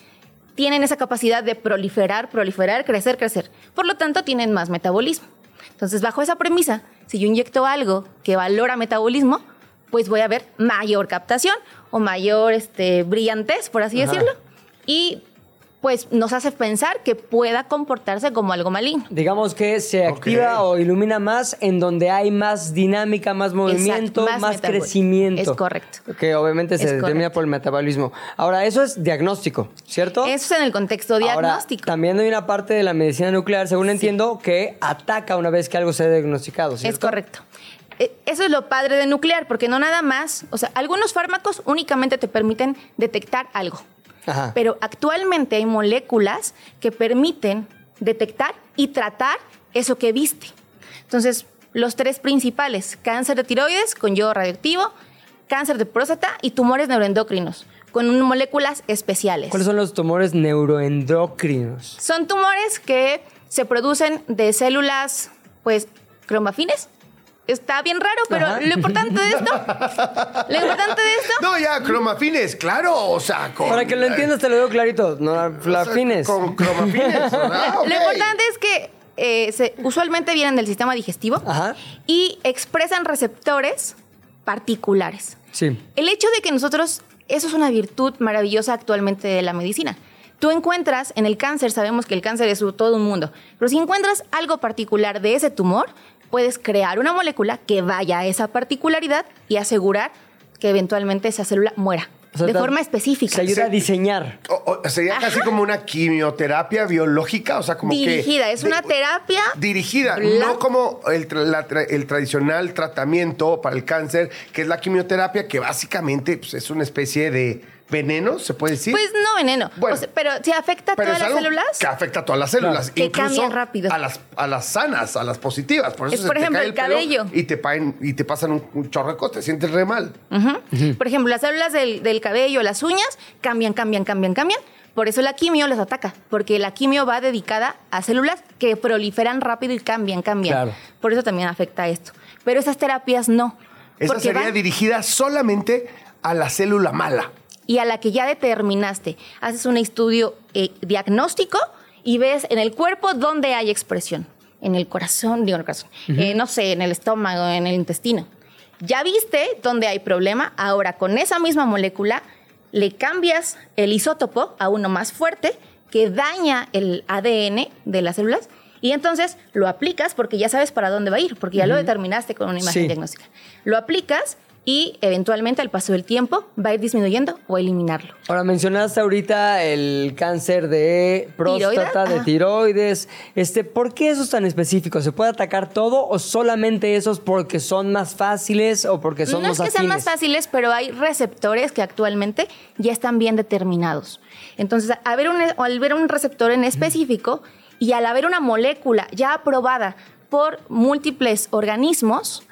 tienen esa capacidad de proliferar, proliferar, crecer, crecer. Por lo tanto, tienen más metabolismo. Entonces, bajo esa premisa, si yo inyecto algo que valora metabolismo, pues voy a ver mayor captación o mayor este, brillantez, por así Ajá. decirlo. Y pues nos hace pensar que pueda comportarse como algo maligno. Digamos que se activa o ilumina más en donde hay más dinámica, más movimiento, más crecimiento. es correcto. Que obviamente se determina por el metabolismo. Ahora, eso es diagnóstico, ¿cierto? Eso es en el contexto Ahora, diagnóstico. también hay una parte de la medicina nuclear, según entiendo, que ataca una vez que algo se ha diagnosticado, ¿cierto? Es correcto. Eh, Eso es lo padre de nuclear, porque no nada más, o sea, algunos fármacos únicamente te permiten detectar algo. Ajá. Pero actualmente hay moléculas que permiten detectar y tratar eso que viste. Entonces, los tres principales, cáncer de tiroides con yodo radioactivo, cáncer de próstata y tumores neuroendocrinos con moléculas especiales. ¿Cuáles son los tumores neuroendocrinos? Son tumores que se producen de células, pues, cromafines. Está bien raro, pero Ajá. lo importante de esto, lo importante de esto, No, ya, cromafines, claro, o sea, con... Para que lo entiendas te lo digo clarito. No, o sea, flafines. Con cromafines, lo importante es que eh, se- usualmente vienen del sistema digestivo Ajá. y expresan receptores particulares. Sí. El hecho de que nosotros, eso es una virtud maravillosa actualmente de la medicina. Tú encuentras en el cáncer, sabemos que el cáncer es todo un mundo, pero si encuentras algo particular de ese tumor, puedes crear una molécula que vaya a esa particularidad y asegurar que eventualmente esa célula muera. O sea, de forma específica. Se ayuda a diseñar. O- o sería casi como una quimioterapia biológica, o sea, como que... Dirigida, es una terapia Dirigida, no como la el tradicional tratamiento para el cáncer, que es la quimioterapia, que básicamente pues, es una especie de veneno, se puede decir. Pues no veneno, Bueno. O sea, pero si afecta a Pero todas es las células. Que afecta a todas las células. Que incluso cambian rápido. A las, a las sanas, a las positivas. Por eso Es, se por te ejemplo, cae el pelo cabello. Y te, paen- y te pasan un, un cosas, te sientes re mal. Por ejemplo, las células del, del cabello, las uñas, cambian, cambian, cambian, cambian. Por eso la quimio los ataca, porque la quimio va dedicada a células que proliferan rápido y cambian, cambian. Claro. Por eso también afecta a esto. Pero esas terapias no. Esa sería van- dirigida solamente a la célula mala. Y a la que ya determinaste. Haces un estudio eh, diagnóstico y ves en el cuerpo dónde hay expresión. En el corazón, digo en el corazón, eh, no sé, en el estómago, en el intestino. Ya viste dónde hay problema, ahora con esa misma molécula le cambias el isótopo a uno más fuerte que daña el ADN de las células y entonces lo aplicas porque ya sabes para dónde va a ir, porque ya lo determinaste con una imagen Sí. diagnóstica. Lo aplicas y eventualmente al paso del tiempo va a ir disminuyendo o eliminarlo. Ahora mencionaste ahorita el cáncer de próstata, de tiroides. Este, ¿por qué esos tan específicos? ¿Se puede atacar todo o solamente esos porque son más fáciles o porque son no más es que sean más afines? fáciles, pero hay receptores que actualmente ya están bien determinados. Entonces, al ver un, al ver un receptor en específico y al haber una molécula ya aprobada por múltiples organismos,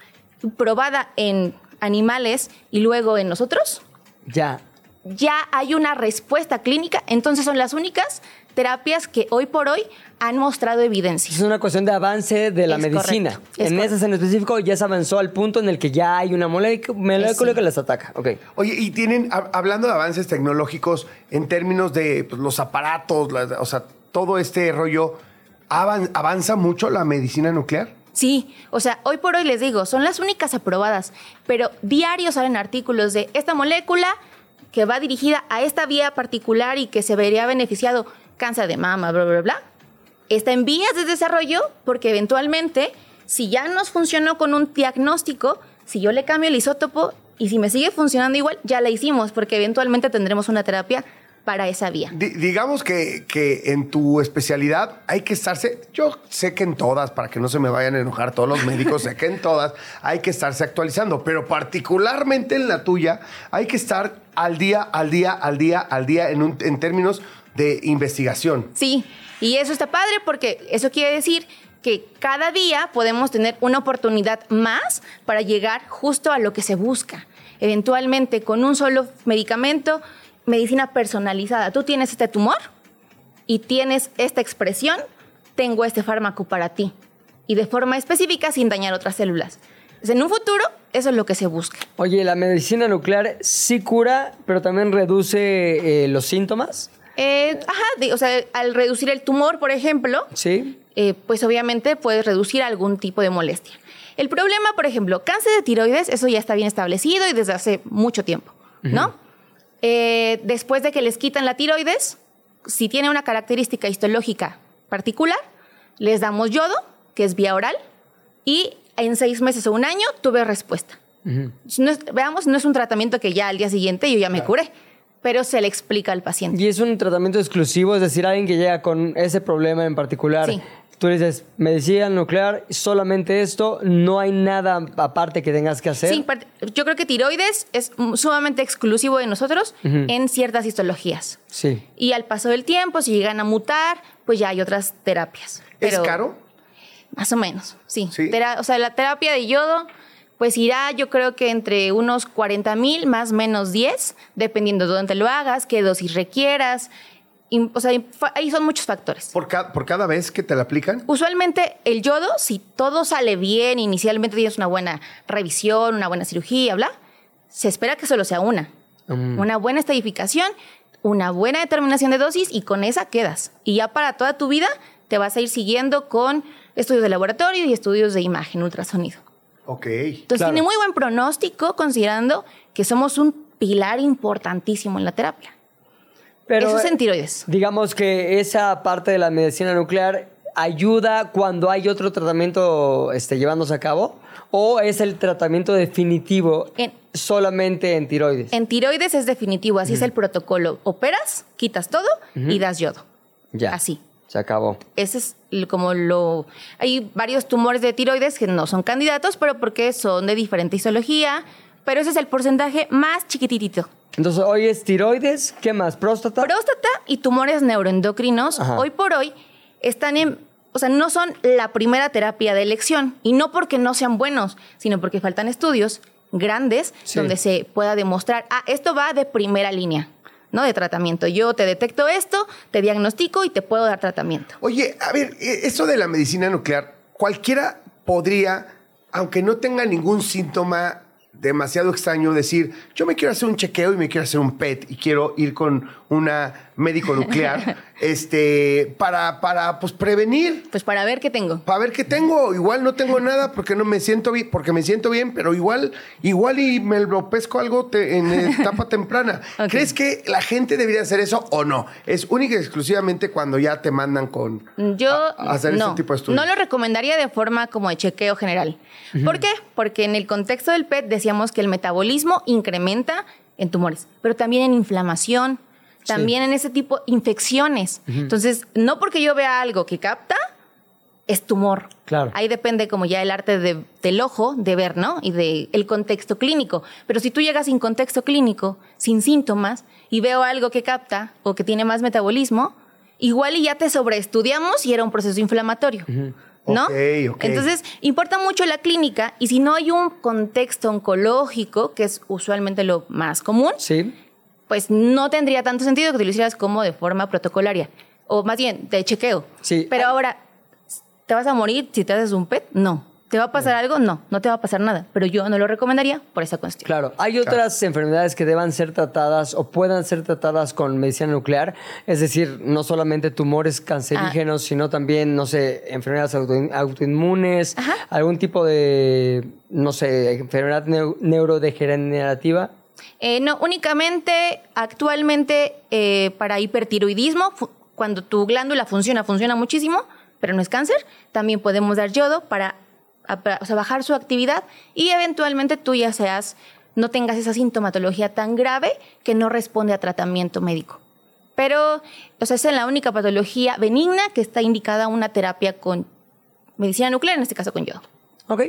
probada en animales y luego en nosotros, Ya. ya hay una respuesta clínica, entonces son las únicas terapias que hoy por hoy han mostrado evidencia. Es una cuestión de avance de la Es medicina. correcto, es en correcto. esas en específico ya se avanzó al punto en el que ya hay una molécula, Sí. que las ataca. Ok. Oye, y tienen, hab- hablando de avances tecnológicos en términos de pues, los aparatos, la- o sea, todo este rollo, avan- ¿avanza mucho la medicina nuclear? Sí, o sea, hoy por hoy les digo, son las únicas aprobadas, pero diarios salen artículos de esta molécula que va dirigida a esta vía particular y que se vería beneficiado cáncer de mama, bla, bla, bla. Está en vías de desarrollo porque eventualmente, si ya nos funcionó con un diagnóstico, si yo le cambio el isótopo y si me sigue funcionando igual, ya la hicimos porque eventualmente tendremos una terapia para esa vía. Di- digamos que, que en tu especialidad hay que estarse, yo sé que en todas, para que no se me vayan a enojar todos los médicos, sé que en todas hay que estarse actualizando, pero particularmente en la tuya hay que estar al día, al día, al día, al día en, un- en términos de investigación. Sí, y eso está padre porque eso quiere decir que cada día podemos tener una oportunidad más para llegar justo a lo que se busca. Eventualmente, con un solo medicamento, medicina personalizada. Tú tienes este tumor y tienes esta expresión, tengo este fármaco para ti. Y de forma específica sin dañar otras células. Entonces, en un futuro, eso es lo que se busca. Oye, ¿la medicina nuclear sí cura, pero también reduce eh, los síntomas? Eh, ajá, de- o sea, al reducir el tumor, por ejemplo, Sí. eh, pues obviamente puedes reducir algún tipo de molestia. El problema, por ejemplo, cáncer de tiroides, eso ya está bien establecido y desde hace mucho tiempo, ¿no? Eh, después de que les quitan la tiroides, si tiene una característica histológica particular, les damos yodo, que es vía oral, y en seis meses o un año tuve respuesta. No es- veamos, no es un tratamiento que ya al día siguiente yo ya me curé, pero se le explica al paciente. Y es un tratamiento exclusivo, es decir, alguien que llega con ese problema en particular. Sí. Tú le dices, medicina nuclear, solamente esto, no hay nada aparte que tengas que hacer. Sí, yo creo que tiroides es sumamente exclusivo de nosotros en ciertas histologías. Sí. Y al paso del tiempo, si llegan a mutar, pues ya hay otras terapias. ¿Es caro? Más o menos, sí. Sí. Tera- o sea, la terapia de yodo pues irá yo creo que entre unos 40 mil más menos 10, dependiendo de dónde lo hagas, qué dosis requieras. O sea, ahí son muchos factores. ¿Por, ca- por cada vez que te la aplican? Usualmente el yodo, si todo sale bien, inicialmente tienes una buena revisión, una buena cirugía, bla, se espera que solo sea una. Una buena estadificación, una buena determinación de dosis y con esa quedas. Y ya para toda tu vida te vas a ir siguiendo con estudios de laboratorio y estudios de imagen, ultrasonido. Ok. Entonces Claro. tiene muy buen pronóstico considerando que somos un pilar importantísimo en la terapia. Eso es en tiroides. Digamos que esa parte de la medicina nuclear ayuda cuando hay otro tratamiento este, llevándose a cabo o es el tratamiento definitivo En- solamente en tiroides. En tiroides es definitivo, así es el protocolo. Operas, quitas todo y das yodo. ya. Así. Se acabó. Ese es como lo... Hay varios tumores de tiroides que no son candidatos, pero porque son de diferente histología, pero ese es el porcentaje más chiquititito. Entonces, hoy es tiroides, ¿qué más? ¿Próstata? Próstata y tumores neuroendocrinos, Ajá. hoy por hoy, están en... O sea, no son la primera terapia de elección. Y no porque no sean buenos, sino porque faltan estudios grandes Sí. donde se pueda demostrar, ah, esto va de primera línea, ¿no? De tratamiento. Yo te detecto esto, te diagnostico y te puedo dar tratamiento. Oye, a ver, eh, eso de la medicina nuclear, cualquiera podría, aunque no tenga ningún síntoma demasiado extraño, decir, yo me quiero hacer un chequeo y me quiero hacer un PET y quiero ir con una médico nuclear, este, para, para, pues, prevenir. Pues para ver qué tengo. Para ver qué tengo, igual no tengo nada porque no me siento bien, porque me siento bien, pero igual, igual y me lo pesco algo te- en etapa temprana. ¿Crees que la gente debería hacer eso o no? Es única y exclusivamente cuando ya te mandan con Yo a- a hacer no, este tipo de estudios. no lo recomendaría de forma como de chequeo general. ¿Por qué? Porque en el contexto del PET decíamos que el metabolismo incrementa en tumores, pero también en inflamación, también en ese tipo de infecciones. Entonces, no porque yo vea algo que capta, es tumor. Claro. Ahí depende como ya el arte de- del ojo de ver, ¿no? Y del el contexto clínico. Pero si tú llegas sin contexto clínico, sin síntomas, y veo algo que capta o que tiene más metabolismo, igual y ya te sobreestudiamos y era un proceso inflamatorio. ¿No? Entonces, importa mucho la clínica y si no hay un contexto oncológico, que es usualmente lo más común, Sí. Pues no tendría tanto sentido que te lo hicieras como de forma protocolaria. O más bien, de chequeo. Sí. Pero ahora, ¿te vas a morir si te haces un PET? No. ¿Te va a pasar algo? No, no te va a pasar nada. Pero yo no lo recomendaría por esa cuestión. Claro, hay otras enfermedades que deban ser tratadas o puedan ser tratadas con medicina nuclear, es decir, no solamente tumores cancerígenos, Ah. sino también, no sé, enfermedades auto- autoinmunes, Ajá. algún tipo de, no sé, enfermedad neu- neurodegenerativa. Eh, no, únicamente actualmente eh, para hipertiroidismo, cuando tu glándula funciona, funciona muchísimo, pero no es cáncer, también podemos dar yodo para, o sea, bajar su actividad y eventualmente tú ya seas, no tengas esa sintomatología tan grave que no responde a tratamiento médico. Pero, o sea, esa es la única patología benigna que está indicada una terapia con medicina nuclear, en este caso con yodo. Ok.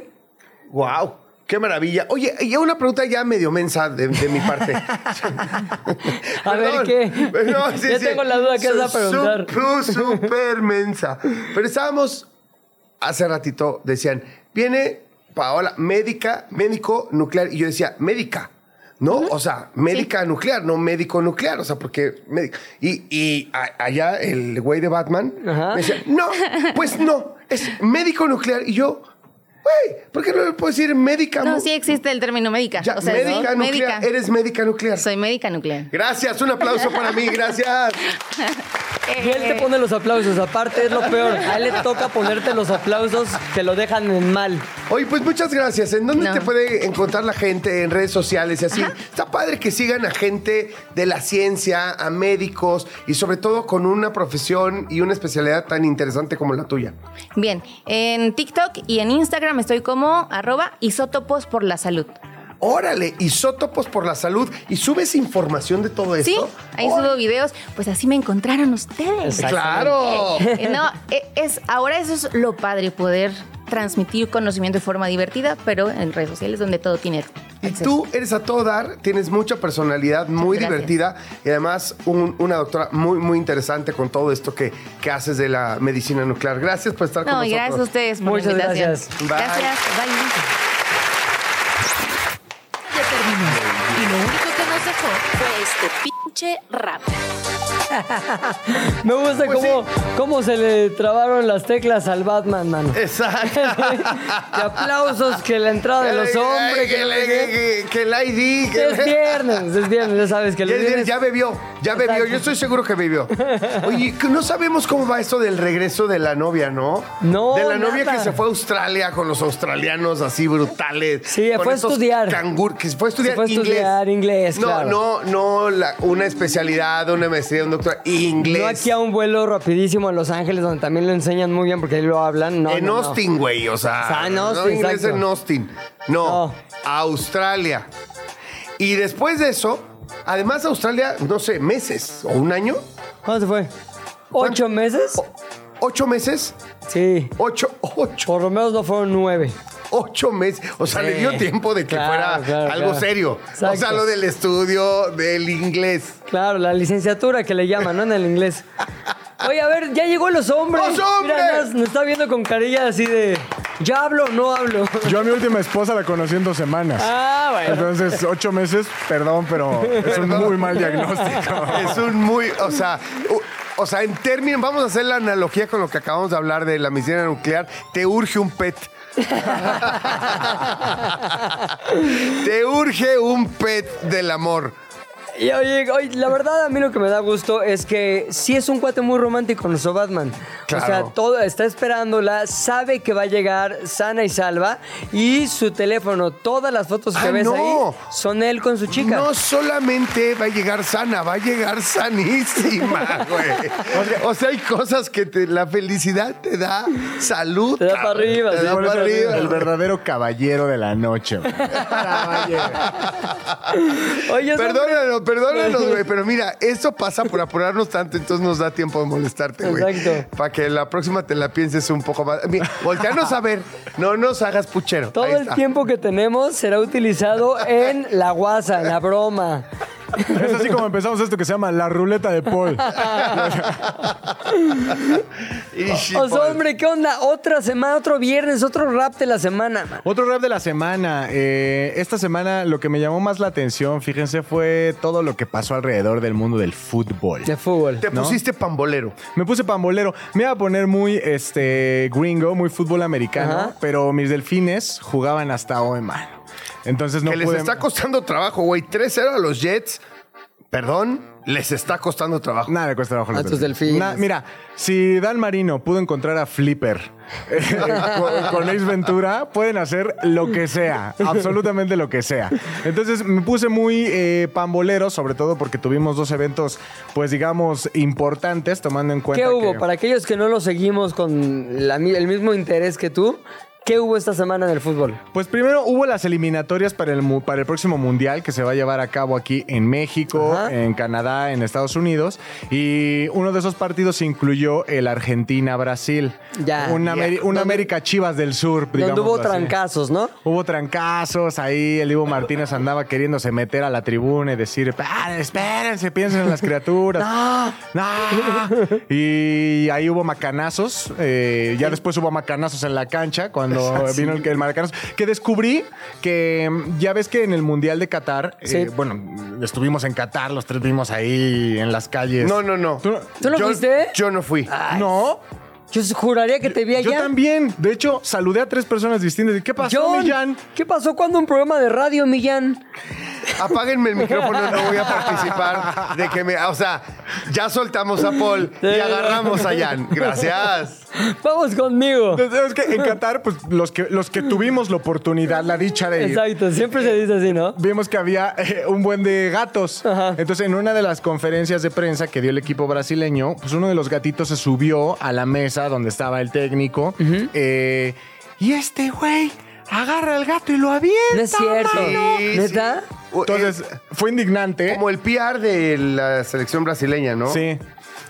¡Wow! ¡Qué maravilla! Oye, y una pregunta ya medio mensa de, de mi parte. A ver, ¿qué? Ya tengo la duda, ¿qué vas a preguntar? Súper, súper mensa. Pero estábamos hace ratito, decían, viene Paola, médica, médico nuclear. Y yo decía, médica. ¿No? O sea, médica nuclear, no médico nuclear. O sea, porque. Y, y a- allá el güey de Batman Ajá. me decía, no, pues no, es médico nuclear. Y yo, güey, ¿por qué no le puedo decir médica? No, sí existe el término médica. Ya, o sea, médica ¿no? nuclear. Eres médica nuclear. Soy médica nuclear. Gracias, un aplauso para mí, gracias. Y él te pone los aplausos, aparte es lo peor. A él le toca ponerte los aplausos que lo dejan en mal. Oye, pues muchas gracias. ¿En dónde No. te puede encontrar la gente en redes sociales y así? Está padre que sigan a gente de la ciencia, a médicos y sobre todo con una profesión y una especialidad tan interesante como la tuya. Bien, en TikTok y en Instagram estoy como arroba isótopos por la salud. Órale, isótopos por la salud y subes información de todo esto. Sí, ahí subo videos. Pues así me encontraron ustedes. Claro. Eh, no, eh, es, ahora eso es lo padre, poder transmitir conocimiento de forma divertida, pero en redes sociales donde todo tiene y tú eres a todo dar, tienes mucha personalidad, muy divertida y además una doctora muy, muy interesante con todo esto que, que haces de la medicina nuclear. Gracias por estar no, con nosotros. Gracias a ustedes Muchas gracias. Gracias. Bye. Ya terminó. Y lo único que nos dejó fue este pinche rap. Me gusta Pues cómo, cómo se le trabaron las teclas al Batman, mano. Exacto. que aplausos, que la entrada de los hombres, que, que, que- que el ID. que- Es viernes, es viernes, ya sabes que el viernes... ya bebió, ya bebió. Exacto. Yo estoy seguro que bebió. Oye, que no sabemos cómo va esto del regreso de la novia, ¿no? No, De la novia que se fue a Australia con los australianos así brutales. Sí, fue a estudiar. cangur- que fue a estudiar Se fue a inglés. estudiar inglés, No, claro. no, no la- una especialidad, una maestría, un doctor. Inglés. No aquí a un vuelo rapidísimo a Los Ángeles, donde también lo enseñan muy bien porque ahí lo hablan. No, en no, no. Austin, güey, o sea. O sea, en no Austin, inglés exacto. en Austin. No, No. Australia. Y después de eso, además Australia, no sé, meses o un año, ¿Cuándo se fue? ¿Ocho meses? ocho meses, Sí. ocho, ocho, Por lo menos no fueron nueve. Ocho meses. O sea, le dio tiempo de que Claro, fuera claro, algo claro. serio. O sea, lo del estudio, del inglés. Claro, la licenciatura que le llaman, ¿no? En el inglés. Oye, a ver, ya llegó los hombres. ¡Los hombres! Mira, nos, nos está viendo con carilla así de. ¿Ya hablo o no hablo? Yo a mi última esposa la conocí en dos semanas. Ah, bueno. Entonces, ocho meses, perdón, pero es un muy mal diagnóstico. Es un muy, o sea, o sea, en términos, vamos a hacer la analogía con lo que acabamos de hablar de la misión nuclear. Te urge un pet. Te urge un pet del amor. Y oye, oye, la verdad a mí lo que me da gusto es que sí es un cuate muy romántico nuestro Batman. O sea, todo está esperándola, sabe que va a llegar sana y salva y su teléfono, todas las fotos que Ah, ves no. ahí son él con su chica. No solamente va a llegar sana, va a llegar sanísima, güey. O sea, hay cosas que te- la felicidad te da salud. Te da para arriba, Te sí, da Por para eso, arriba. el verdadero caballero de la noche. güey. Caballero. Oye, es Perdónanos, güey, pero mira, eso pasa por apurarnos tanto, entonces nos da tiempo de molestarte, güey. Exacto. Para que la próxima te la pienses un poco más. Mira, volteanos a ver, no nos hagas puchero. Todo el tiempo que tenemos será utilizado en la guasa, en la broma. Es así como empezamos esto que se llama la ruleta de Paul. O sea, hombre, ¿qué onda? Otra semana, otro viernes, otro rap de la semana. man. Otro rap de la semana. Eh, esta semana lo que me llamó más la atención, fíjense, fue todo lo que pasó alrededor del mundo del fútbol. De fútbol. Te ¿no? pusiste pambolero. Me puse pambolero. Me iba a poner muy este gringo, muy fútbol americano, Ajá. pero mis delfines jugaban hasta hoy, mano. Entonces no que les está costando trabajo, güey. 3-0 a los Jets. Perdón, les está costando trabajo. Nada le cuesta trabajo a los delfines. Na- mira, si Dan Marino pudo encontrar a Flipper eh, con, Ace Ventura, pueden hacer lo que sea, absolutamente lo que sea. Entonces me puse muy eh, pambolero, sobre todo porque tuvimos dos eventos, pues digamos, importantes, tomando en cuenta ¿Qué hubo? que- Para aquellos que no lo seguimos con la el mismo interés que tú, ¿qué hubo esta semana en el fútbol? Pues primero hubo las eliminatorias para el, mu- para el próximo mundial que se va a llevar a cabo aquí en México, Ajá. en Canadá, en Estados Unidos. Y uno de esos partidos incluyó el Argentina-Brasil. Ya. Un, Ameri- Ya. un ¿Dónde- América Chivas del Sur, Donde digamos. hubo trancazos, ¿no? Hubo trancazos, ahí el Ivo Martínez andaba queriéndose meter a la tribuna y decir, "Paren, espérense, piensen en las criaturas. no, no. Y ahí hubo macanazos, eh, ya después hubo macanazos en la cancha cuando vino el, el maracanazo, que descubrí que mm, ya ves que en el Mundial de Qatar, eh, Sí. bueno, estuvimos en Qatar, los tres vimos ahí en las calles. No, no, no. ¿Tú ¿Tú no yo, fuiste? Yo no fui. no, Yo juraría que te vi allá. yo también. De hecho, saludé a tres personas distintas. ¿Y qué pasó, John, Millán? ¿Qué pasó cuando un programa de radio, Millán? Apáguenme el micrófono, no voy a participar de que me. O sea, ya soltamos a Paul y agarramos a Jan. Gracias. Vamos conmigo. Es que en Qatar, pues los que, los que tuvimos la oportunidad, la dicha de ir, Exacto, siempre se dice así, ¿no? vimos que había eh, un buen de gatos. Ajá. Entonces, en una de las conferencias de prensa que dio el equipo brasileño, pues uno de los gatitos se subió a la mesa donde estaba el técnico. eh, y este güey agarra al gato y lo avienta. No es cierto. mano. Sí, ¿Neta? sí. Entonces, fue indignante. Como el PR de la selección brasileña, ¿no? Sí.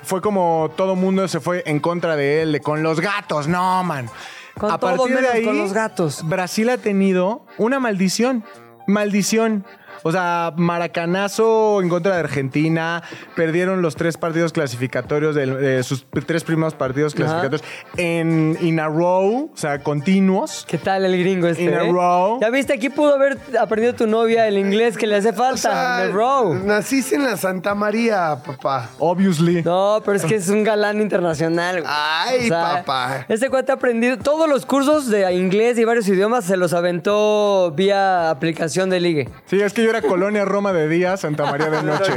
Fue como todo mundo se fue en contra de él, de con los gatos, no, man. Con A todo partir de ahí, con los gatos. Brasil ha tenido una maldición. Maldición. O sea, maracanazo en contra de Argentina. Perdieron los tres partidos clasificatorios, de, de sus tres primeros partidos clasificatorios en in a row, o sea, continuos. ¿Qué tal el gringo este? In a eh? row. Ya viste, aquí pudo haber aprendido tu novia el inglés que le hace falta. O sea, en el row. Naciste en la Santa María, papá. Obviously. No, pero es que es un galán internacional. güey. Ay, papá. Este cuate ha aprendido todos los cursos de inglés y varios idiomas, se los aventó vía aplicación de ligue. Sí, es que yo era Colonia Roma de día, Santa María de noche.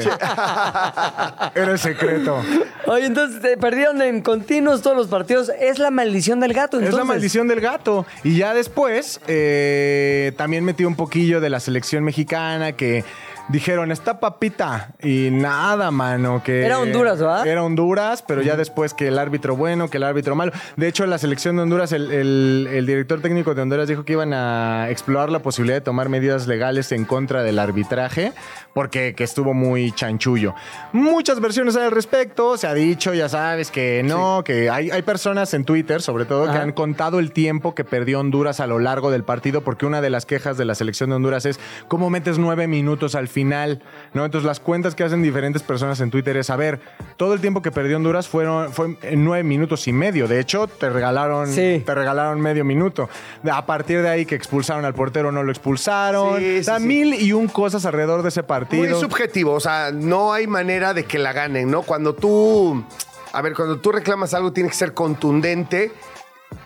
Era el secreto. Oye, entonces eh, perdieron en continuos todos los partidos. Es la maldición del gato. Es la entonces. maldición del gato. Y ya después, eh, también metí un poquillo de la selección mexicana que dijeron, está papita. Y nada, mano. Que Era Honduras, ¿verdad? Era Honduras, pero ya después que el árbitro bueno, que el árbitro malo. De hecho, la selección de Honduras, el, el- el director técnico de Honduras dijo que iban a explorar la posibilidad de tomar medidas legales en contra del arbitraje, porque que estuvo muy chanchullo. Muchas versiones al respecto. Se ha dicho, ya sabes, que no, que hay, hay personas en Twitter, sobre todo, que han contado el tiempo que perdió Honduras a lo largo del partido, porque una de las quejas de la selección de Honduras es cómo metes nueve minutos al final, ¿no? Entonces las cuentas que hacen diferentes personas en Twitter es, a ver, todo el tiempo que perdió Honduras fueron, fue en nueve minutos y medio. De hecho, te regalaron, Sí. te regalaron medio minuto. A partir de ahí que expulsaron al portero, no lo expulsaron. Sí, o sea, mil y un cosas alrededor de ese Muy partido. subjetivo, o sea, no hay manera de que la ganen, ¿no? Cuando tú, a ver, cuando tú reclamas algo tiene que ser contundente,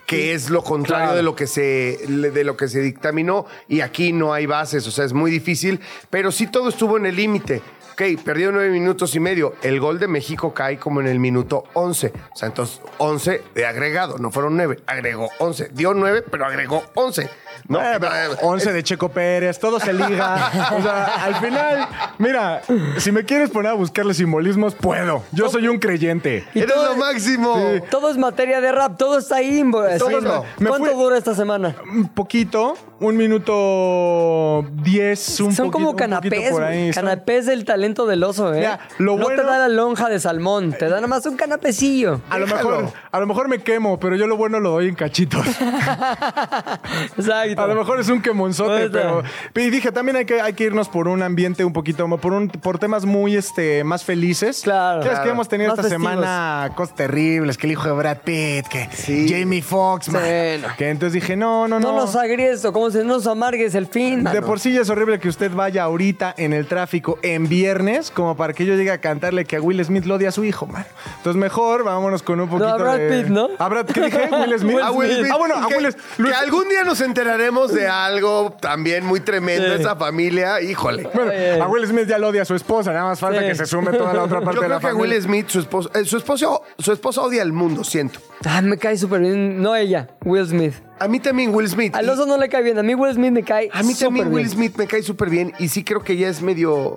que es lo contrario Claro. de lo que se de lo que se dictaminó y aquí no hay bases, o sea, es muy difícil, pero sí todo estuvo en el límite. Ok, perdió nueve minutos y medio. El gol de México cae como en el minuto 11. O sea, entonces 11 de agregado. No fueron nueve, agregó 11. Dio nueve, pero agregó 11. ¿no? Eh, pero 11 de Checo Pérez, todo se liga. O sea, al final, mira, si me quieres poner a buscarle simbolismos, puedo. Yo soy un creyente. Y Eres todo- lo máximo. Todo es materia de rap, todo está ahí. Todo ¿no? ¿Cuánto fui- dura esta semana? Un poquito, un minuto 10, un Son poquito- como un canapés, por ahí. güey. Son- Canapés del talento del oso, ¿eh? Mira, lo no bueno- te da la lonja de salmón, te da nada más un canapecillo. A lo, Déjalo. mejor, a lo mejor me quemo, pero yo lo bueno lo doy en cachitos. Exacto. A lo mejor es un quemonzote, pero. Y dije, también hay que, hay que irnos por un ambiente un poquito, por un, por temas muy este, más felices. Claro. Ya Claro. que hemos tenido Más esta festivos. semana cosas terribles, que el hijo de Brad Pitt, que Sí. Jamie Foxx, man. Bueno. Que entonces dije, no, no, no. No nos agries o como se nos amargues el fin. De mano. por sí ya es horrible que usted vaya ahorita en el tráfico en viernes, como para que yo llegue a cantarle que a Will Smith lo odia a su hijo, man. Entonces mejor vámonos con un poquito a Brad de... Pitt, ¿no? A Brad, ¿qué dije? Will Smith. A Will Smith. Ah, bueno, a que, Will que algún día nos enteraremos de algo también muy tremendo Sí. esa familia. Híjole. Bueno, a Will Smith ya lo odia a su esposa, nada más falta Sí. que se sume toda la otra parte Yo de creo la que a familia. Will Smith, su esposo, eh, su esposo, su esposa odia al mundo, siento. Ah, me cae súper bien. No ella, Will Smith. A mí también Will Smith. Al oso no le cae bien. A mí Will Smith me cae a mí también Will bien. Smith me cae súper bien y sí creo que ella es medio,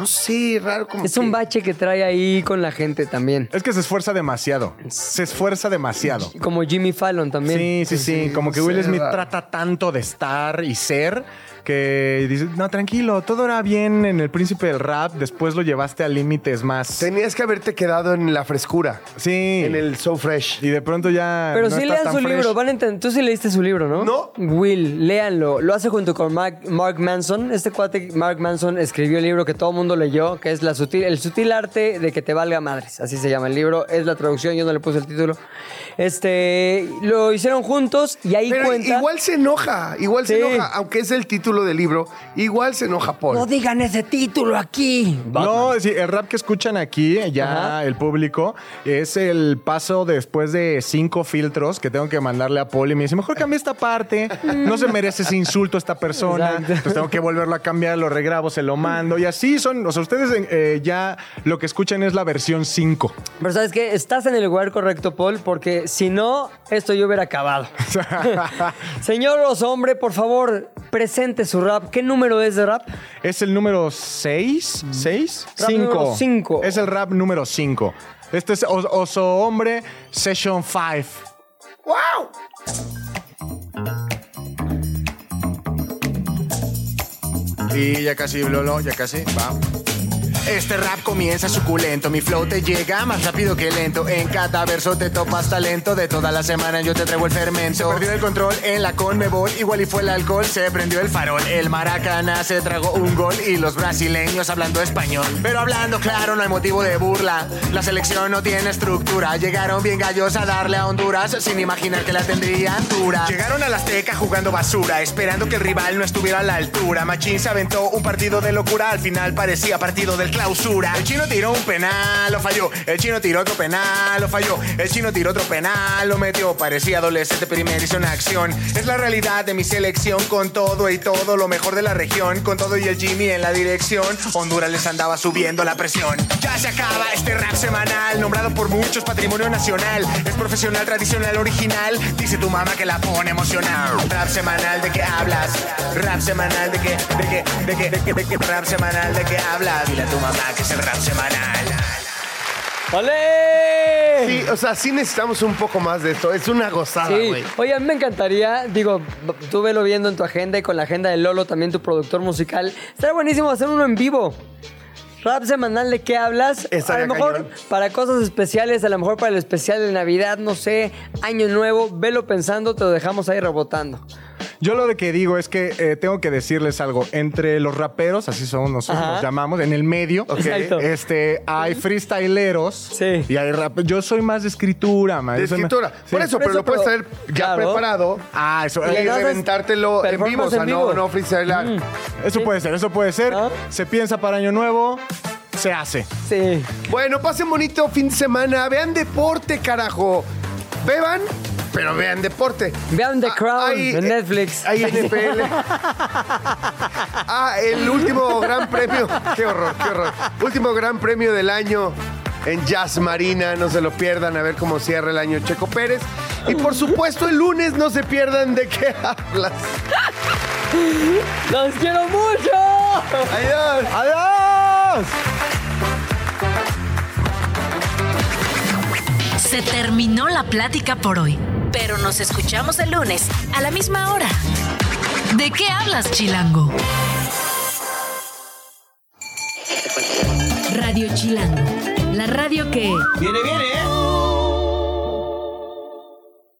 no sé, raro como Es que- un bache que trae ahí con la gente también. Es que se esfuerza demasiado. Se esfuerza demasiado. Como Jimmy Fallon también. Sí, sí, sí. Sí, Como que Will Smith raro. trata tanto de estar y ser que dice, no, tranquilo, todo era bien en el príncipe del rap, después lo llevaste a límites más. Tenías que haberte quedado en la frescura, Sí. en el So Fresh. Y de pronto ya. Pero no sí lean su fresh. libro, van a entender. Tú sí leíste su libro, ¿no? No. Will, léanlo. Lo hace junto con Mark, Mark Manson. Este cuate, Mark Manson, escribió el libro que todo el mundo leyó, que es la sutil, El sutil arte de que te valga madres. Así se llama el libro. Es la traducción, yo no le puse el título. Este, lo hicieron juntos y ahí Pero cuenta. igual se enoja, igual se enoja, aunque es el título del libro, igual se enoja Paul. No digan ese título aquí. No, sí, el rap que escuchan aquí, ya Ajá. el público, es el paso después de cinco filtros que tengo que mandarle a Paul y me dice, mejor cambia esta parte, no se merece ese insulto a esta persona, Exacto. entonces tengo que volverlo a cambiar, lo regrabo, se lo mando y así son, o sea, ustedes eh, ya lo que escuchan es la versión 5. Pero sabes que estás en el lugar correcto, Paul, porque si no, esto yo hubiera acabado. Señor Oso Hombre, por favor, presente su rap. ¿Qué número es de rap? Es el número 6, 6, Rap número cinco. Es el rap número 5. Este es Os- Oso Hombre Session 5. ¡Wow! Y ya casi, Lolo, ya casi, va. Este rap comienza suculento. Mi flow te llega más rápido que lento. En cada verso te topas talento. De toda la semana yo te traigo el fermento. Se perdió el control en la conmebol. Igual y fue el alcohol, se prendió el farol. El maracana se tragó un gol. Y los brasileños hablando español. Pero hablando claro, no hay motivo de burla. La selección no tiene estructura. Llegaron bien gallos a darle a Honduras. Sin imaginar que la tendrían dura. Llegaron a la Azteca jugando basura. Esperando que el rival no estuviera a la altura. Machín se aventó un partido de locura. Al final parecía partido del El chino tiró un penal, lo falló. El chino tiró otro penal, lo falló. El chino tiró otro penal, lo metió. Parecía adolescente primerizo en acción. Es la realidad de mi selección con todo y todo lo mejor de la región. Con todo y el Jimmy en la dirección. Honduras les andaba subiendo la presión. Ya se acaba este rap semanal, nombrado por muchos patrimonio nacional. Es profesional, tradicional, original. Dice tu mamá que la pone emocional. Rap semanal, ¿de qué hablas? Rap semanal, ¿de qué? ¿De qué? ¿De qué? ¿De qué? ¿De qué? Rap semanal, ¿de qué hablas? Dile mamá que es el rap semanal. ¡Ole! Sí, o sea, sí necesitamos un poco más de esto. Es una gozada, Sí, güey. oye, a mí me encantaría, digo, tú velo viendo en tu agenda y con la agenda de Lolo, también tu productor musical. Estaría buenísimo hacer uno en vivo. Rap semanal de qué hablas. Estaría a lo mejor cañón. para cosas especiales, a lo mejor para el especial de Navidad, no sé, Año Nuevo, velo pensando, te lo dejamos ahí rebotando. Yo lo de que digo es que eh, tengo que decirles algo. Entre los raperos, así son nosotros Ajá. los llamamos, en el medio, este, hay freestyleros Sí. y hay rap. Yo soy más de escritura, man. De Yo soy más- escritura. Sí. Por eso, pero eso, lo puedes traer ya claro. preparado. Ah, eso, Y das reventártelo en vivo, o sea, no, vivo. no freestylear. eso puede ser, eso puede ser. ¿No? Se piensa para Año Nuevo, se hace. Sí. Bueno, pasen bonito fin de semana. Vean deporte, carajo. Beban, pero vean deporte. Vean The Ah, Crown hay- en Netflix. Hay NFL. ah, el último gran premio. Qué horror, qué horror. Último gran premio del año en Jazz Marina. No se lo pierdan a ver cómo cierra el año Checo Pérez. Y por supuesto, el lunes no se pierdan de qué hablas. ¡Los quiero mucho! Adiós. ¡Adiós! Se terminó la plática por hoy, pero nos escuchamos el lunes a la misma hora. ¿De qué hablas, Chilango? Radio Chilango, la radio que... Viene, viene, ¿eh?